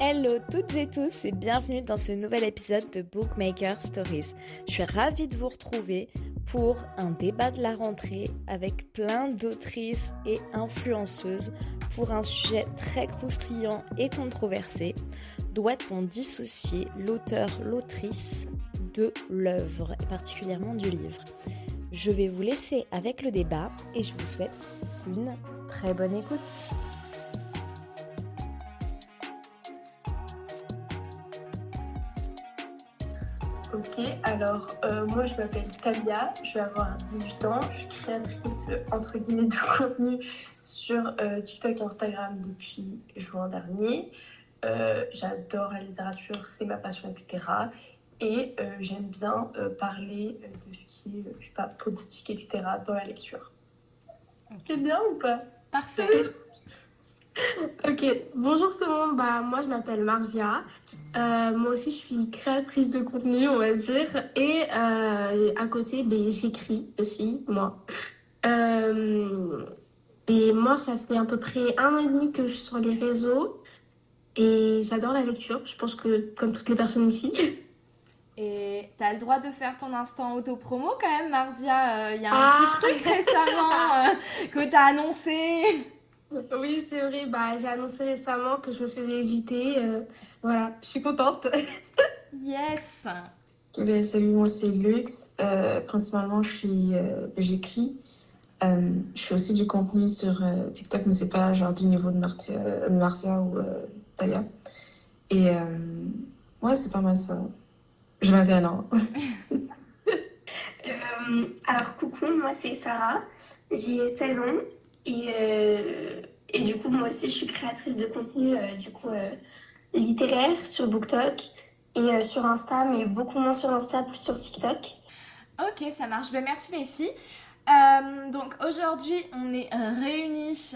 Hello toutes et tous et bienvenue dans ce nouvel épisode de Bookmaker Stories. Je suis ravie de vous retrouver pour un débat de la rentrée avec plein d'autrices et influenceuses pour un sujet très croustillant et controversé. Doit-on dissocier l'auteur, l'autrice de l'œuvre, et particulièrement du livre? Je vais vous laisser avec le débat et je vous souhaite une très bonne écoute. Ok, alors euh, moi je m'appelle Talia, je vais avoir 18 ans, je suis créatrice entre guillemets de contenu sur euh, TikTok et Instagram depuis juin dernier. Euh, j'adore la littérature, c'est ma passion, etc. Et j'aime bien parler de ce qui est, je sais pas, politique, etc. dans la lecture. C'est bien ou pas? Parfait. Ok, bonjour tout le monde, bah, moi je m'appelle Marzia, euh, moi aussi je suis créatrice de contenu on va dire et euh, à côté ben, j'écris aussi moi. Euh, et moi ça fait à peu près un an et demi que je suis sur les réseaux et j'adore la lecture, je pense que comme toutes les personnes ici. Et t'as le droit de faire ton instant auto-promo quand même Marzia, il y a un petit ah. truc récemment que t'as annoncé. Oui, c'est vrai. Bah, j'ai annoncé récemment que je me faisais hésiter. Euh, voilà, je suis contente. yes. Ben, salut, moi c'est Lux. Euh, principalement, je suis, euh, j'écris. je fais aussi du contenu sur TikTok, mais c'est pas genre du niveau de Marcia, ou Taya. Et ouais, c'est pas mal ça. Je 21 ans. alors, coucou, moi c'est Sarah. J'ai 16 ans et, euh, et du coup, moi aussi, je suis créatrice de contenu euh, du coup, euh, littéraire sur BookTok et sur Insta, mais beaucoup moins sur Insta, plus sur TikTok. Ok, ça marche. Ben, merci les filles. donc aujourd'hui, on est réunis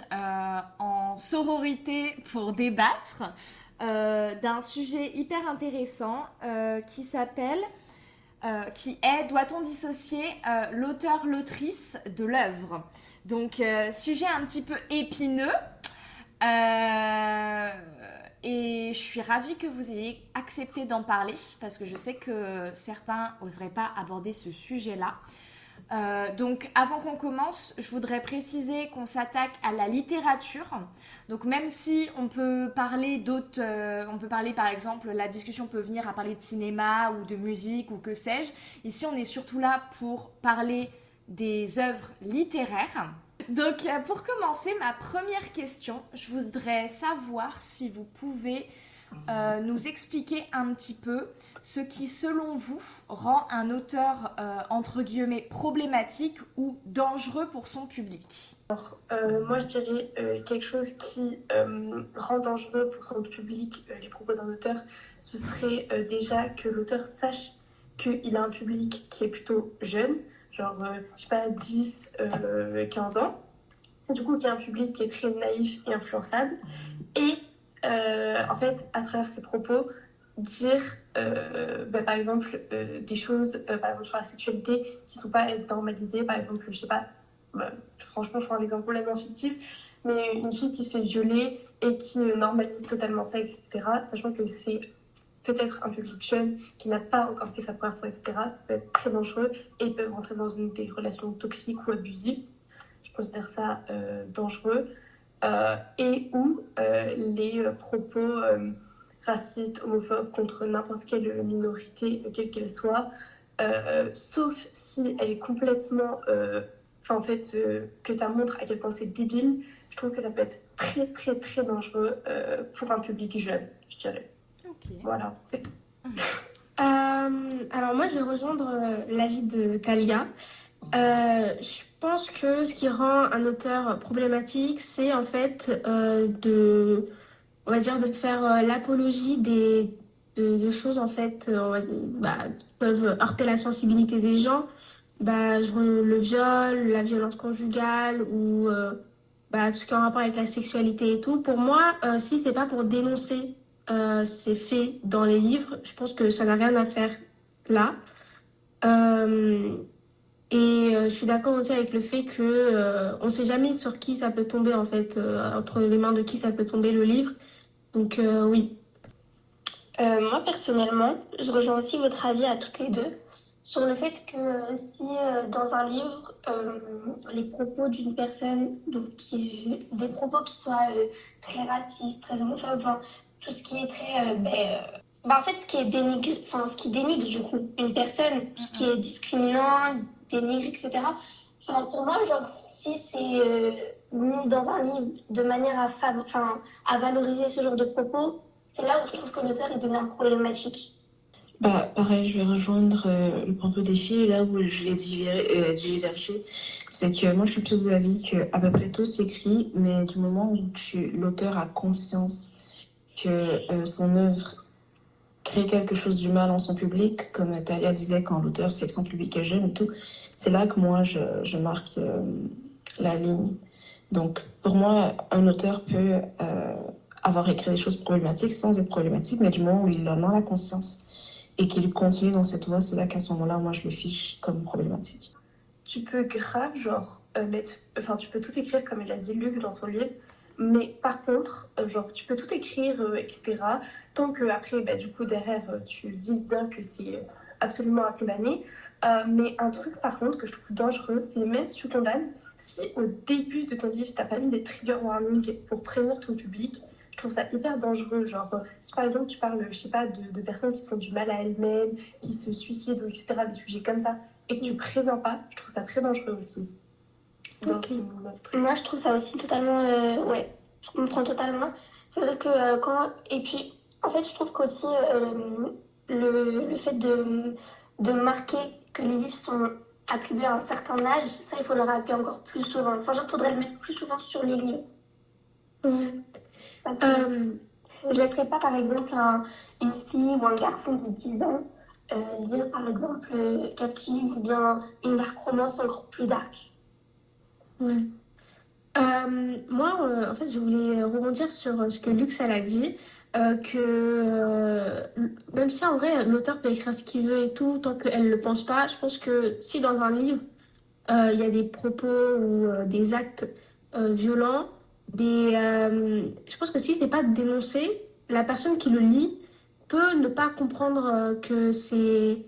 en sororité pour débattre d'un sujet hyper intéressant qui s'appelle, qui est, doit-on dissocier l'auteur, l'autrice de l'œuvre? Donc, euh, sujet un petit peu épineux. Euh, et je suis ravie que vous ayez accepté d'en parler parce que je sais que certains n'oseraient pas aborder ce sujet-là. Euh, donc avant qu'on commence, je voudrais préciser qu'on s'attaque à la littérature. Donc même si on peut parler d'autres, on peut parler par exemple, la discussion peut venir à parler de cinéma ou de musique ou que sais-je. Ici on est surtout là pour parler des œuvres littéraires. Donc euh, pour commencer, ma première question, je voudrais savoir si vous pouvez euh, nous expliquer un petit peu ce qui, selon vous, rend un auteur, euh, entre guillemets, problématique ou dangereux pour son public Alors, moi, je dirais quelque chose qui rend dangereux pour son public les propos d'un auteur, ce serait déjà que l'auteur sache qu'il a un public qui est plutôt jeune, genre, euh, je sais pas, 10, 15 euh, ans. Du coup, qui a un public qui est très naïf et influençable. Et euh, en fait, à travers ses propos, dire bah, par exemple des choses par exemple, sur la sexualité qui ne sont pas normalisées. Par exemple, je sais pas, bah, franchement, je prends un exemple complètement fictif, mais une fille qui se fait violer et qui normalise totalement ça, etc., sachant que c'est peut-être un public jeune qui n'a pas encore fait sa première fois, etc. Ça peut être très dangereux et peut rentrer dans une des relations toxiques ou abusives. Je considère ça euh, dangereux. Euh, et ou euh, les propos racistes, homophobes contre n'importe quelle minorité, quelle qu'elle soit, sauf si elle est complètement. Enfin, en fait, que ça montre à quel point c'est débile, je trouve que ça peut être très, très, très dangereux pour un public jeune, je dirais. Voilà, c'est tout. Euh, alors moi, je vais rejoindre euh, l'avis de Talia. Euh, je pense que ce qui rend un auteur problématique, c'est en fait de, on va dire, de faire l'apologie des de, choses en fait, bah, qui peuvent heurter la sensibilité des gens. Bah, le viol, la violence conjugale ou bah, tout ce qui est en rapport avec la sexualité et tout. Pour moi, si c'est pas pour dénoncer euh, c'est fait dans les livres, je pense que ça n'a rien à faire là. Euh, et euh, je suis d'accord aussi avec le fait que on sait jamais sur qui ça peut tomber en fait, entre les mains de qui ça peut tomber le livre. Donc oui. Moi, personnellement, je rejoins aussi votre avis à toutes les deux sur le fait que si dans un livre, les propos d'une personne, donc des propos qui soient très racistes, très homophobes, enfin, tout ce qui est très... euh, ben, euh, bah, en fait, ce qui est dénigre, ce qui dénigre du coup une personne, tout ce qui est discriminant, dénigre, etc. Enfin, pour moi, genre, si c'est euh, mis dans un livre de manière à, fav- enfin, à valoriser ce genre de propos, c'est là où je trouve que l'auteur il devient problématique. Bah, pareil, je vais rejoindre euh, le propos des filles. Là où je vais diver- euh, diverger, c'est que moi, je suis plutôt de l'avis que à peu près tout s'écrit, mais du moment où tu, l'auteur a conscience que euh, son œuvre crée quelque chose du mal en son public, comme Talia disait, quand l'auteur son public est jeune et tout, c'est là que moi, je, marque euh, la ligne. Donc, pour moi, un auteur peut euh, avoir écrit des choses problématiques sans être problématique, mais du moment où il en a la conscience et qu'il continue dans cette voie, c'est là qu'à ce moment-là, moi, je le fiche comme problématique. Tu peux grave, genre, mettre. Enfin, tu peux tout écrire, comme il a dit Luc dans son livre. Mais par contre, euh, genre, tu peux tout écrire, euh, etc. Tant que après, bah, du coup, derrière, euh, tu dis bien que c'est absolument à condamner. Euh, mais un truc, par contre, que je trouve dangereux, c'est même si tu condamnes, si au début de ton livre, t'as pas mis des trigger warnings pour prévenir ton public, je trouve ça hyper dangereux. Genre, si par exemple, tu parles, je sais pas, de, de personnes qui se font du mal à elles-mêmes, qui se suicident, etc., des sujets comme ça, et que tu préviens pas, je trouve ça très dangereux aussi. Moi, je trouve ça aussi totalement. euh, ouais, je comprends totalement. C'est vrai que euh, quand. Et puis, en fait, je trouve qu'aussi euh, le, le fait de, de marquer que les livres sont attribués à un certain âge, ça, il faut le rappeler encore plus souvent. Enfin, genre, il faudrait le mettre plus souvent sur les livres. Ouais. Parce que Euh, je laisserai pas, par exemple, un- une fille ou un garçon de 10 ans lire, par exemple, Captive ou bien une dark romance encore plus dark. Ouais. Euh, moi, euh, en fait, je voulais rebondir sur ce que Lux elle a dit, euh, que même si en vrai l'auteur peut écrire ce qu'il veut et tout, tant qu'elle ne le pense pas, je pense que si dans un livre il y a des propos ou des actes violents, des, euh, je pense que si c'est pas dénoncé, la personne qui le lit peut ne pas comprendre que c'est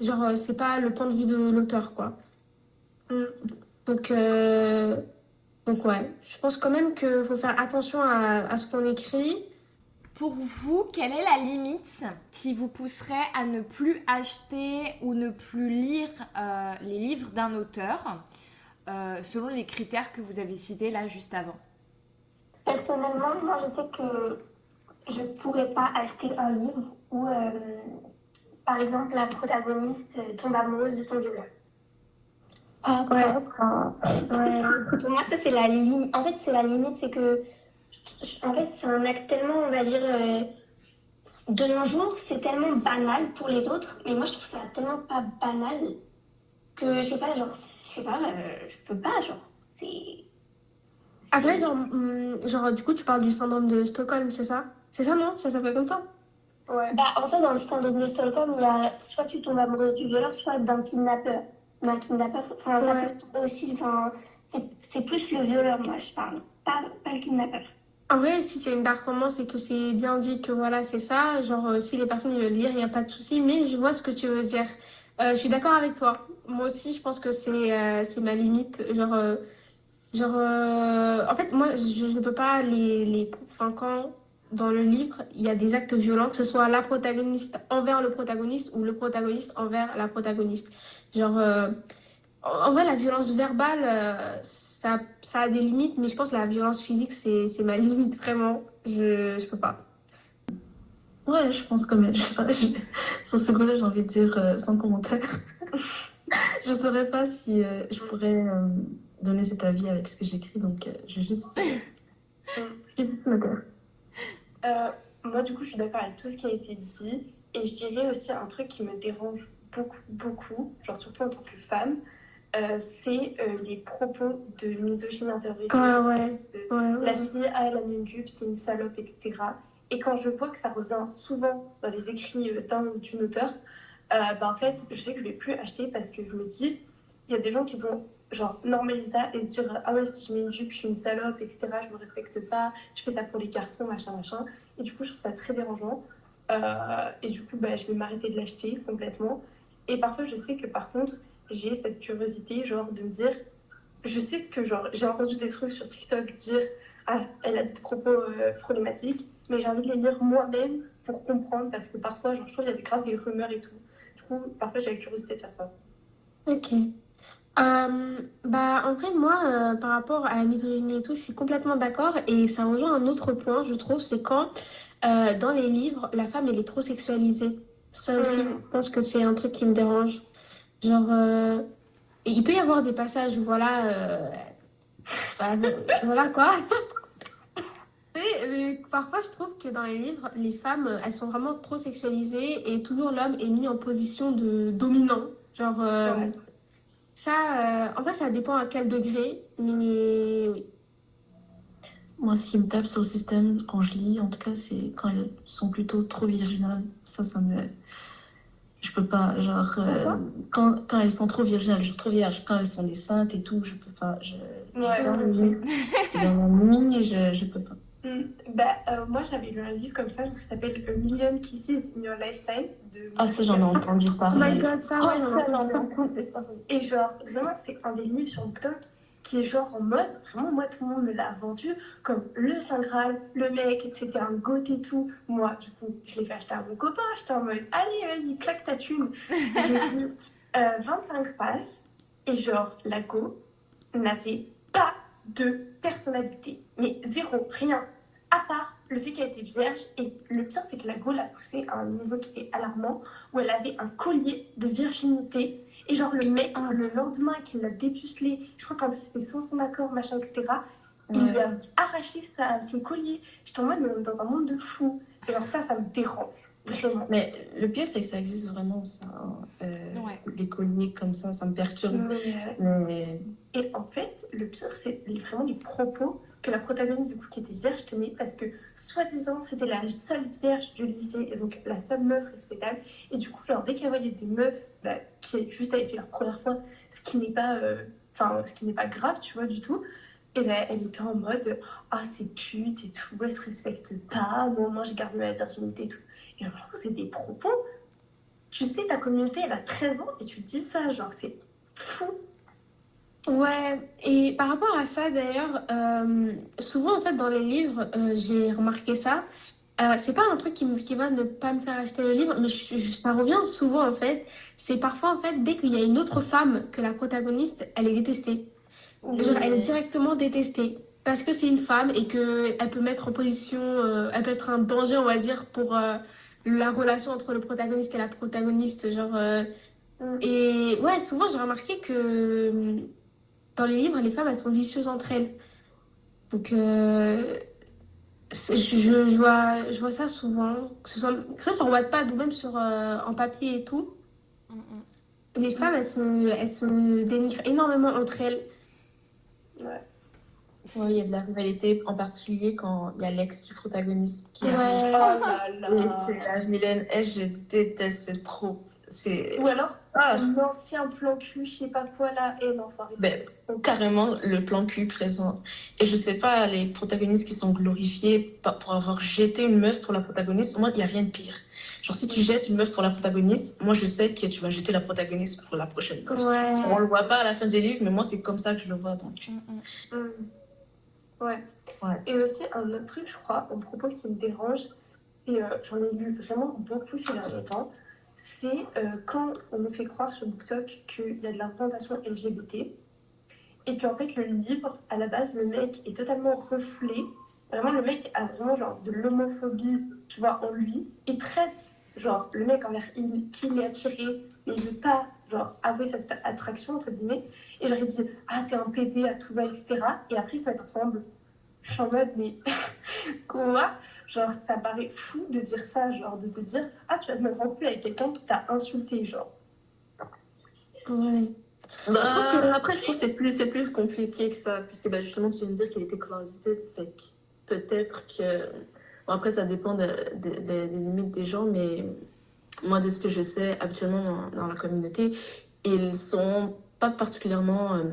genre c'est pas le point de vue de l'auteur quoi. Mm. Donc euh, donc ouais, je pense quand même qu'il faut faire attention à, à ce qu'on écrit. Pour vous, quelle est la limite qui vous pousserait à ne plus acheter ou ne plus lire euh, les livres d'un auteur euh, selon les critères que vous avez cités là juste avant? Personnellement, moi, je sais que je pourrais pas acheter un livre où, euh, par exemple, la protagoniste tombe amoureuse de son violeur. Ah, Ouais. Ouais. Pour moi, ça, c'est la limite. En fait, c'est la limite, c'est que, en fait, c'est un acte tellement, on va dire, euh, de nos jours, c'est tellement banal pour les autres, mais moi, je trouve ça tellement pas banal que, je sais pas, genre, je sais pas, euh, je peux pas, genre, c'est. Après, genre, hum, genre, du coup, tu parles du syndrome de Stockholm, c'est ça? C'est ça, non? Ça s'appelle comme ça? Ouais. Bah, en soi, dans le syndrome de Stockholm, il y a soit tu tombes amoureuse du violeur, soit d'un kidnappeur. D'un kidnappeur, enfin, ça Ouais. peut aussi, enfin, c'est plus le violeur, moi, je parle, pas, pas le kidnappeur. En vrai, si c'est une dark romance et que c'est bien dit que voilà, c'est ça, genre, euh, si les personnes veulent lire, il n'y a pas de souci, mais je vois ce que tu veux dire. Euh, je suis d'accord avec toi. Moi aussi, je pense que c'est euh, ma limite. Genre, euh, genre en fait, moi, je je ne peux pas les, les... Enfin, quand dans le livre, il y a des actes violents, que ce soit la protagoniste envers le protagoniste ou le protagoniste envers la protagoniste. Genre, euh, en vrai, la violence verbale, euh, ça, ça a des limites, mais je pense que la violence physique, c'est, c'est ma limite, vraiment. Je, je peux pas. Ouais, je pense que mais, je sais pas, je- sur ce coup-là, j'ai envie de dire euh, sans commentaire. je saurais pas si euh, je pourrais euh, donner cet avis avec ce que j'écris, donc je vais juste. moi, du coup, je suis d'accord avec tout ce qui a été dit. Et je dirais aussi un truc qui me dérange beaucoup, beaucoup, genre surtout en tant que femme, euh, c'est euh, les propos de misogynie interprétée. Ouais, ouais, De- ouais. La fille, ah, elle a mis une jupe, c'est une salope, etc. Et quand je vois que ça revient souvent dans les écrits euh, d'un ou d'une auteur, euh, ben, en fait, je sais que je vais plus acheter parce que je me dis, il y a des gens qui vont genre normaliser ça et se dire ah ouais si je mets une jupe je suis une salope etc je me respecte pas je fais ça pour les garçons machin machin et du coup je trouve ça très dérangeant Euh, et du coup, bah, je vais m'arrêter de l'acheter complètement. Et parfois, je sais que par contre, j'ai cette curiosité, genre, de me dire, je sais ce que, genre, j'ai entendu des trucs sur TikTok dire, ah, elle a des propos euh, problématiques, mais j'ai envie de les lire moi-même pour comprendre, parce que parfois, genre, je trouve qu'il y a grave des rumeurs et tout. Du coup, parfois, j'ai la curiosité de faire ça. Ok. Euh, bah, en vrai, moi, euh, par rapport à la misogynie et tout, je suis complètement d'accord. Et ça rejoint un autre point, je trouve, c'est quand dans les livres, la femme, elle est trop sexualisée. Ça aussi, je pense que c'est un truc qui me dérange. Genre, euh, il peut y avoir des passages où, voilà, euh, bah, voilà quoi. Mais, mais parfois, je trouve que dans les livres, les femmes, elles sont vraiment trop sexualisées et toujours l'homme est mis en position de dominant. Genre, euh, Ouais. ça, en vrai, ça dépend à quel degré, mais oui. Moi, ce qui me tape sur le système quand je lis, en tout cas, c'est quand elles sont plutôt trop virginales. Ça, ça me. Je peux pas. Genre, euh, quand, quand elles sont trop virginales, je trop vierge. Quand elles sont des saintes et tout, je peux pas. Je, Ouais. c'est dans mon nuit et je, je peux pas. Mm. Bah, euh, moi, j'avais lu un livre comme ça qui s'appelle A Million Kisses in Your Lifetime. De Ah, ça, j'en ai entendu Oh my parler. god, ça, Oh, ouais, ça, non, j'en ai entendu parler. Et genre, vraiment, c'est un des livres sur TikTok qui est genre en mode, vraiment, moi, tout le monde me l'a vendu comme le Saint Graal, le mec, c'était un goth et tout. Moi, du coup, je l'ai fait acheter à mon copain, j'étais en mode, allez, vas-y, claque ta thune. J'ai euh, 25 pages et genre, la go n'avait pas de personnalité. Mais zéro, rien. À part le fait qu'elle était vierge. Et le pire, c'est que la go l'a poussée à un niveau qui était alarmant, où elle avait un collier de virginité. Et genre, le mec, le lendemain qu'il l'a dépucelé, je crois qu'en plus c'était sans son accord, machin, etc., il lui a arraché sa, son collier. J'étais en mode, dans un monde de fous. Et alors, ça, ça me dérange. Vraiment. Mais le pire, c'est que ça existe vraiment, ça. hein. Euh, Ouais. Les colliers comme ça, ça me perturbe. Mais, euh, Mais Et en fait, le pire, c'est vraiment les propos que la protagoniste, du coup, qui était vierge, tenait, parce que, soi-disant, c'était la seule vierge du lycée, et donc la seule meuf respectable. Et du coup, genre, dès qu'elle voyait des meufs bah, qui juste avaient fait leur première fois, ce qui n'est pas, euh, ce qui n'est pas grave, tu vois, du tout, et ben, elle était en mode, ah, c'est pute et tout, elle se respecte pas, moi, moi, j'ai gardé ma virginité et tout. Et je trouve que c'est des propos. Tu sais, ta communauté, elle a 13 ans, et tu dis ça, genre, c'est fou. Ouais, et par rapport à ça d'ailleurs, euh, souvent en fait dans les livres, euh, j'ai remarqué ça. Euh, c'est pas un truc qui, me- qui va ne pas me faire acheter le livre, mais je- je- ça revient souvent en fait. C'est parfois en fait dès qu'il y a une autre femme que la protagoniste, elle est détestée. Genre, elle est directement détestée parce que c'est une femme et que elle peut mettre en position, elle peut être un danger, on va dire, pour la relation entre le protagoniste et la protagoniste. Genre, Mm. et ouais, souvent j'ai remarqué que dans les livres, les femmes elles sont vicieuses entre elles. Donc, euh, je, vois, je vois ça souvent, que ce soit, que ce soit sur Wattpad ou même sur, euh, en papier et tout. Les femmes, elles se, elles se dénigrent énormément entre elles. C'est- oui, il y a de la rivalité, en particulier quand il y a l'ex du protagoniste qui Ouais. arrive. Oh là Et là. c'est la Mylène, elle, je déteste trop. Ou alors, Ah, un ancien plan cul, je sais pas quoi là, et non, faut arrêter. ben, carrément le plan cul présent. Et je sais pas, les protagonistes qui sont glorifiés pour avoir jeté une meuf pour la protagoniste, moi, il n'y a rien de pire. Genre, si tu jettes une meuf pour la protagoniste, moi, je sais que tu vas jeter la protagoniste pour la prochaine meuf. Ouais. On le voit pas à la fin des livres, mais moi, c'est comme ça que je le vois. Donc. Mm, mm. Mm. Ouais. Ouais. Et aussi, un autre truc, je crois, un propos qui me dérange, et euh, j'en ai lu vraiment beaucoup ces derniers temps, c'est euh, quand on nous fait croire sur BookTok qu'il y a de la LGBT, et puis en fait, le livre, à la base, le mec est totalement refoulé. Vraiment, le mec a vraiment genre de l'homophobie, tu vois, en lui, et traite, genre, le mec envers il, qui il est attiré, mais il veut pas, genre, avouer cette attraction, entre guillemets. Et j'aurais dit, ah, t'es un PD à tout va, etc. Et après, se mettent ensemble. Je suis en mode, mais quoi Genre, ça paraît fou de dire ça, genre, de te dire, ah, tu vas te mettre en couple avec quelqu'un qui t'a insulté, genre. Ouais. Bah, Je trouve que- Après, je trouve que c'est plus, c'est plus compliqué que ça, puisque bah, justement, tu viens de dire qu'elle était closeted, fait que peut-être que... Bon, après, ça dépend de, de- de- des limites des gens, mais moi, de ce que je sais habituellement dans, dans la communauté, ils sont pas particulièrement... euh,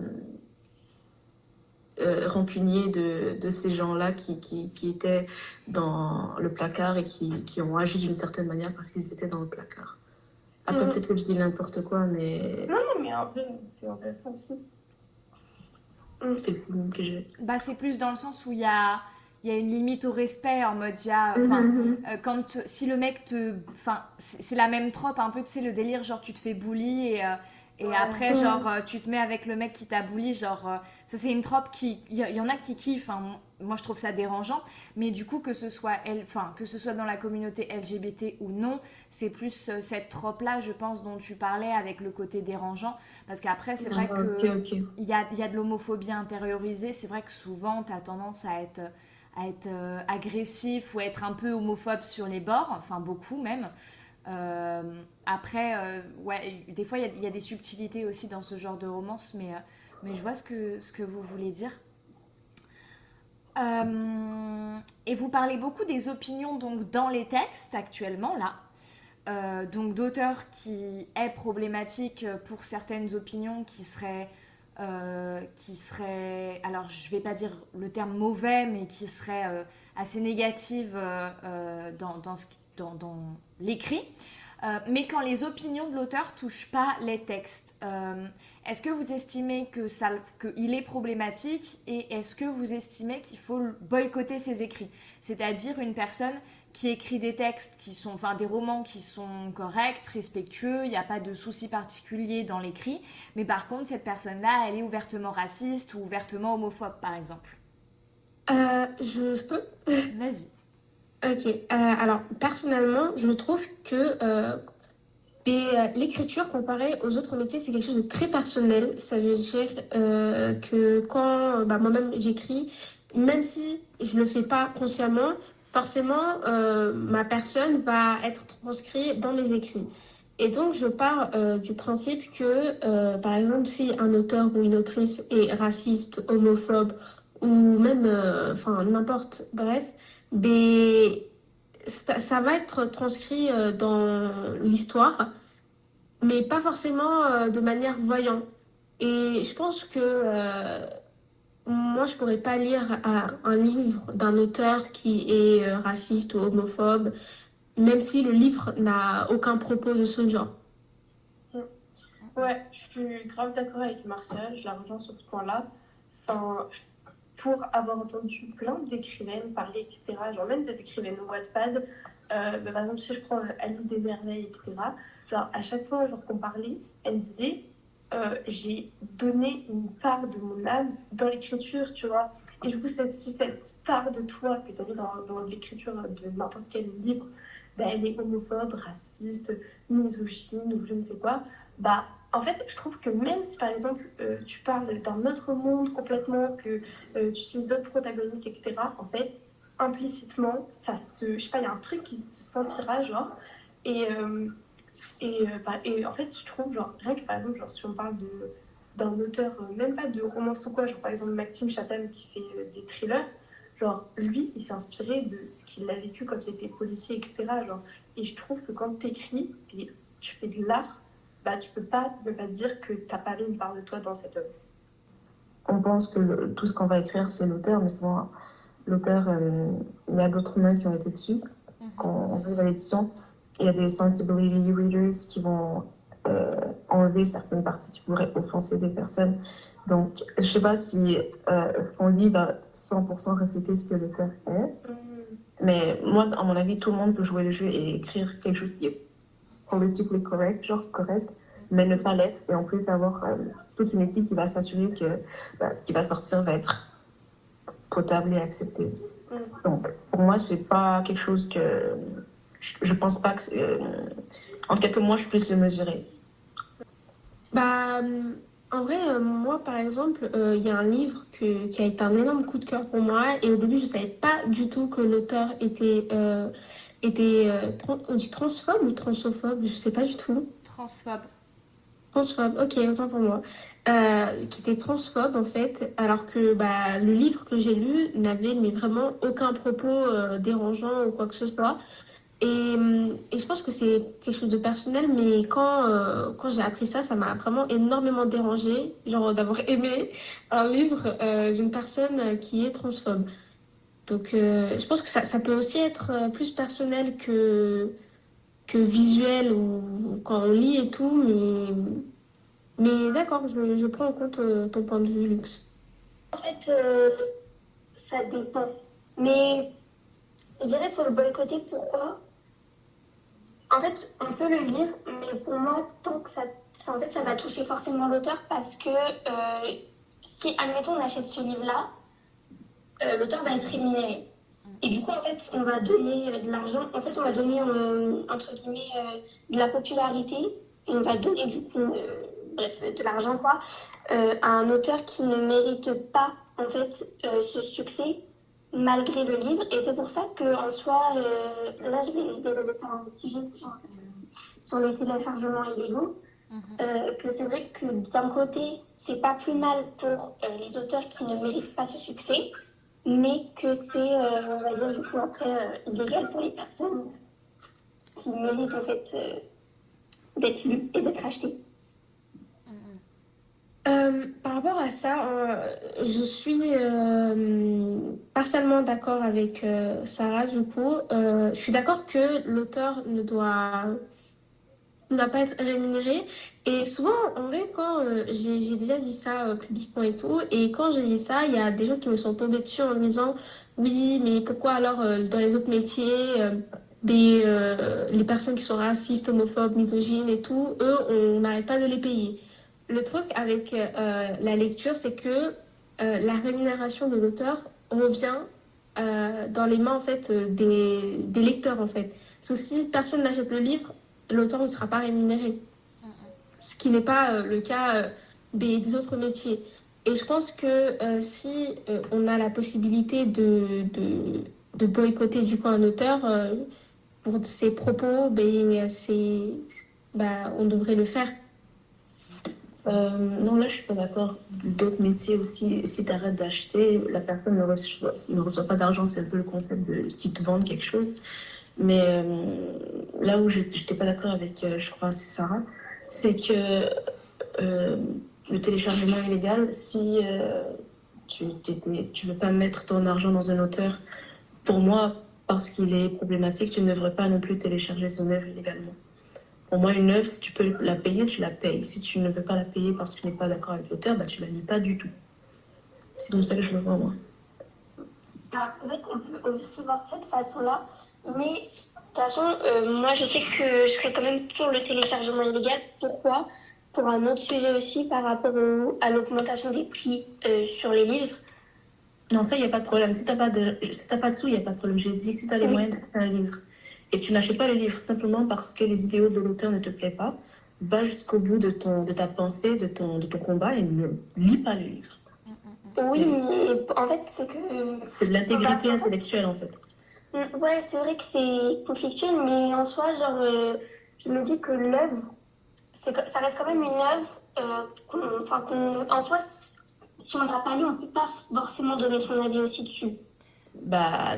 euh, rancunier de, de ces gens-là qui, qui, qui, étaient dans le placard et qui, qui ont agi d'une certaine manière parce qu'ils étaient dans le placard. Après, Mhm. peut-être que je dis n'importe quoi, mais Non, non, mais un peu, c'est intéressant aussi. c'est le feeling que j'ai. Bah, c'est plus dans le sens où il y a, il y a une limite au respect, en mode, il y a, enfin, Mhm. euh, quand, si le mec te, enfin, c'est c'est la même trope, un peu, tu sais, le délire, genre, tu te fais bully et, euh, et Ouais. après, genre, euh, tu te mets avec le mec qui t'a bully, genre, euh, ça, c'est une trope qui, il y, en a qui kiffent, hein. moi, je trouve ça dérangeant, mais du coup, que ce soit, elle, enfin, que ce soit dans la communauté LGBT ou non, c'est plus euh, cette trope-là, je pense, dont tu parlais avec le côté dérangeant, parce qu'après, c'est vrai Ah, que Ok, ok. il y a, y a de l'homophobie intériorisée. C'est vrai que souvent, tu as tendance à être, à être euh, agressif ou à être un peu homophobe sur les bords, enfin beaucoup même. Euh, après, euh, ouais, des fois, il y, a, des subtilités aussi dans ce genre de romance, mais, euh, mais je vois ce que, ce que vous voulez dire. Et vous parlez beaucoup des opinions donc dans les textes actuellement là. Donc d'auteurs qui est problématique pour certaines opinions qui seraient qui seraient alors je vais pas dire le terme mauvais mais qui seraient assez négatives dans, ce dans, dans l'écrit Euh, mais quand les opinions de l'auteur touchent pas les textes euh, est-ce que vous estimez que ça qu'il est problématique et est-ce que vous estimez qu'il faut boycotter ses écrits? C'est-à-dire une personne qui écrit des textes qui sont, enfin des romans qui sont corrects, respectueux, il n'y a pas de souci particulier dans l'écrit, mais par contre cette personne-là, elle est ouvertement raciste ou ouvertement homophobe par exemple. Euh, je, je peux? Vas-y. Ok, euh, alors personnellement, je trouve que euh, euh, l'écriture comparée aux autres métiers, c'est quelque chose de très personnel. Ça veut dire que quand bah, moi-même j'écris, même si je le fais pas consciemment, forcément ma personne va être transcrite dans mes écrits. Et donc je pars du principe que, par exemple, si un auteur ou une autrice est raciste, homophobe ou même, enfin n'importe, bref, ben, ça, va être transcrit euh, dans l'histoire, mais pas forcément euh, de manière voyante. Et je pense que euh, moi, je pourrais pas lire un, livre d'un auteur qui est raciste ou homophobe, même si le livre n'a aucun propos de ce genre. Ouais, je suis grave d'accord avec Martial, je la rejoins sur ce point-là. Avoir entendu plein d'écrivaines parler, etc., genre même des écrivaines Wattpad, euh, bah, par exemple, si je prends euh, Alice des Merveilles, etc., genre à chaque fois qu'on parlait, elle disait euh, j'ai donné une part de mon âme dans l'écriture, tu vois. Et du coup, cette, si cette part de toi que tu as mis dans, dans l'écriture de n'importe quel livre, bah, elle est homophobe, raciste, misogyne ou je ne sais quoi, bah en fait, je trouve que même si par exemple euh, tu parles d'un autre monde complètement, que euh, tu utilises d'autres protagonistes, etc., en fait, implicitement, ça se. Je sais pas, il y a un truc qui se sentira, genre. Et, euh, et, bah, et en fait, je trouve, genre, rien que par exemple, genre, si on parle de d'un auteur, même pas de romance ou quoi, genre par exemple Maxime Chatham qui fait des thrillers, genre lui, il s'est inspiré de ce qu'il a vécu quand il était policier, etc. Genre, et je trouve que quand tu écris, tu fais de l'art, bah, tu peux pas ne pas dire que tu as pas mis une part de toi dans cette œuvre. On pense que le- tout ce qu'on va écrire, c'est l'auteur, mais souvent, l'auteur, euh, il y a d'autres mains qui ont été dessus. Quand on arrive à l'édition, il y a des sensibility readers qui vont euh, enlever certaines parties qui pourraient offenser des personnes. Donc, je sais pas si euh, ton livre va 100% refléter ce que l'auteur est, mais moi, à mon avis, tout le monde peut jouer le jeu et écrire quelque chose qui est politically correct, genre correct, mais ne pas l'être. Et en plus, avoir euh, toute une équipe qui va s'assurer que bah, ce qui va sortir va être potable et accepté. Donc, pour moi, c'est pas quelque chose que. Je, je pense pas que. euh, en tout cas, que moi, je puisse le mesurer. Bah, euh, en vrai, euh, moi, par exemple, euh, il y a un livre que- qui a été un énorme coup de cœur pour moi. Et au début, je savais pas du tout que l'auteur était, euh, était tran- on dit transphobe ou transophobe, je sais pas du tout. Transphobe. Transphobe, ok, autant pour moi. Qui était transphobe en fait, alors que bah, le livre que j'ai lu n'avait mais vraiment aucun propos dérangeant ou quoi que ce soit. Et, hum, et je pense que c'est quelque chose de personnel, mais quand, euh, quand j'ai appris ça, ça m'a vraiment énormément dérangé, genre d'avoir aimé un livre euh, d'une personne qui est transphobe. Donc, euh, je pense que ça, ça peut aussi être euh, plus personnel que, que visuel ou quand on lit et tout, mais, mais d'accord, je, je prends en compte euh, ton point de vue, Lux. En fait, euh, ça dépend. Mais je dirais qu'il faut le boycotter. Pourquoi? En fait, on peut le lire, mais pour moi, tant que ça, ça- en fait, ça va toucher forcément l'auteur parce que euh, si, admettons, on achète ce livre-là, euh, l'auteur va être rémunéré. Et du coup, en fait, on va donner euh, de l'argent. En fait, on va donner, euh, entre guillemets, de la popularité. Et on va donner, du coup, bref, de l'argent, quoi, à un auteur qui ne mérite pas, en fait, ce succès malgré le livre. Et c'est pour ça qu'en soi, euh, là, je vais désolé sur un sujet sur, sur les téléchargements illégaux. euh, que c'est vrai que d'un côté, c'est pas plus mal pour euh, les auteurs qui ne méritent pas ce succès, mais que c'est, euh, on va dire, du coup, après, euh, illégal pour les personnes qui méritent, en fait, euh, d'être lues et d'être achetées. Euh, par rapport à ça, euh, je suis euh, partiellement d'accord avec euh, Sarah, du coup. Euh, je suis d'accord que l'auteur ne doit, ne pas être rémunéré. Et souvent, en vrai, quand euh, j'ai déjà dit ça publiquement et tout, et quand j'ai dit ça, il y a des gens qui me sont tombés dessus en me disant, oui, mais pourquoi alors dans les autres métiers, les personnes qui sont racistes, homophobes, misogynes et tout, eux, on n'arrête pas de les payer. Le truc avec la lecture, c'est que la rémunération de l'auteur revient euh, dans les mains en fait euh, des, des lecteurs en fait. Parce que si personne n'achète le livre, l'auteur ne sera pas rémunéré. Ce qui n'est pas euh, le cas euh, des, des autres métiers. Et je pense que si on a la possibilité de, de, de boycotter du coup un auteur pour ses propos, ben, bah, on devrait le faire. Euh, non, là, je suis pas d'accord. D'autres métiers aussi, si tu arrêtes d'acheter, la personne ne reçoit, pas d'argent. C'est un peu le concept de qui te vendent quelque chose. Mais euh, là où je n'étais pas d'accord avec, euh, je crois, c'est Sarah, c'est que le téléchargement illégal, si tu ne veux pas mettre ton argent dans un auteur, pour moi, parce qu'il est problématique, tu ne devrais pas non plus télécharger son œuvre illégalement. Pour moi, une œuvre, si tu peux la payer, tu la payes. Si tu ne veux pas la payer parce que tu n'es pas d'accord avec l'auteur, bah, tu la lis pas du tout. C'est comme ça que je le vois, moi. Alors, c'est vrai qu'on peut aussi voir de cette façon-là, mais de toute façon, euh, moi je sais que je serais quand même pour le téléchargement illégal. Pourquoi? Pour un autre sujet aussi par rapport au- à l'augmentation des prix euh, sur les livres. Non, ça, il n'y a pas de problème. Si tu n'as pas, de... si pas de sous, il n'y a pas de problème. J'ai dit, si tu as les Oui. moyens d'acheter un livre et tu n'achètes pas le livre simplement parce que les idéaux de l'auteur ne te plaisent pas, va jusqu'au bout de, ton, de ta pensée, de ton, de ton combat et ne lis pas le livre. Oui, mais en fait, c'est que. C'est de l'intégrité intellectuelle, en fait. Mm, Ouais, c'est vrai que c'est conflictuel, mais en soi, genre, euh, je me dis que l'œuvre, ça reste quand même une œuvre. euh, en soi, si- si on ne l'a pas lu, on ne peut pas forcément donner son avis aussi dessus. Bah,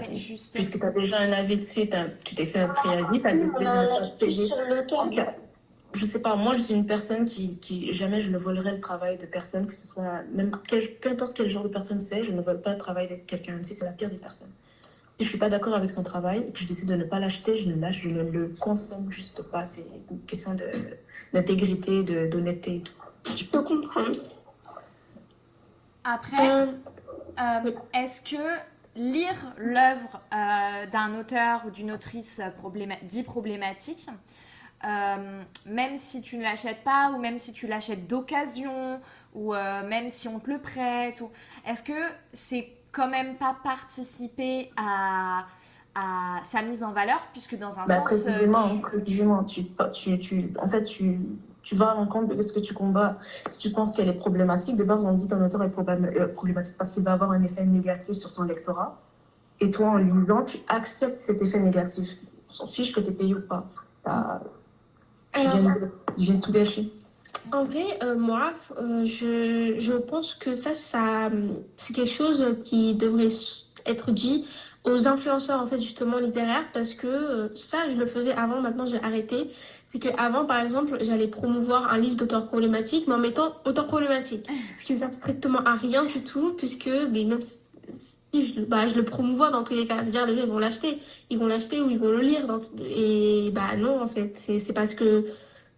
puisque tu as déjà un avis dessus, t'as- tu t'es fait un préavis, tu as du coup. je sais pas, moi je suis une personne qui, qui jamais je ne volerai le travail de personne, que ce soit même quel, peu importe quel genre de personne c'est, je ne vole pas le travail de quelqu'un. Sais, c'est la pire des personnes. Si je suis pas d'accord avec son travail et que je décide de ne pas l'acheter, je ne l'achète, je ne le consomme juste pas. C'est une question de d'intégrité, de d'honnêteté et tout. Je peux comprendre. Après, Euh, euh, est-ce que lire l'œuvre euh, d'un auteur ou d'une autrice probléma- dit problématique, euh, même si tu ne l'achètes pas ou même si tu l'achètes d'occasion ou euh, même si on te le prête, ou... est-ce que c'est quand même pas participer à, à sa mise en valeur? Puisque dans un Bah, sens... précisément, tu- précisément, tu, tu, tu, en fait, tu, tu vas à l'encontre de ce que tu combats. Si tu penses qu'elle est problématique, de base, on dit qu'un auteur est euh, problématique parce qu'il va avoir un effet négatif sur son lectorat. Et toi, en lisant, tu acceptes cet effet négatif. On s'en fiche que tu es payé ou pas. Bah, tu, Alors- viens de, tu viens de tout gâcher. En vrai, euh, moi, euh, je, je pense que ça, ça, c'est quelque chose qui devrait être dit aux influenceurs en fait justement littéraires parce que euh, ça je le faisais avant maintenant j'ai arrêté. C'est que avant par exemple j'allais promouvoir un livre d'auteur problématique mais en mettant auteur problématique. Ce qui ne sert strictement à rien du tout puisque mais même si je, bah, je le promouvois dans tous les cas. C'est-à-dire les gens vont l'acheter. Ils vont l'acheter ou ils vont le lire dans, et bah non en fait. C'est c'est parce que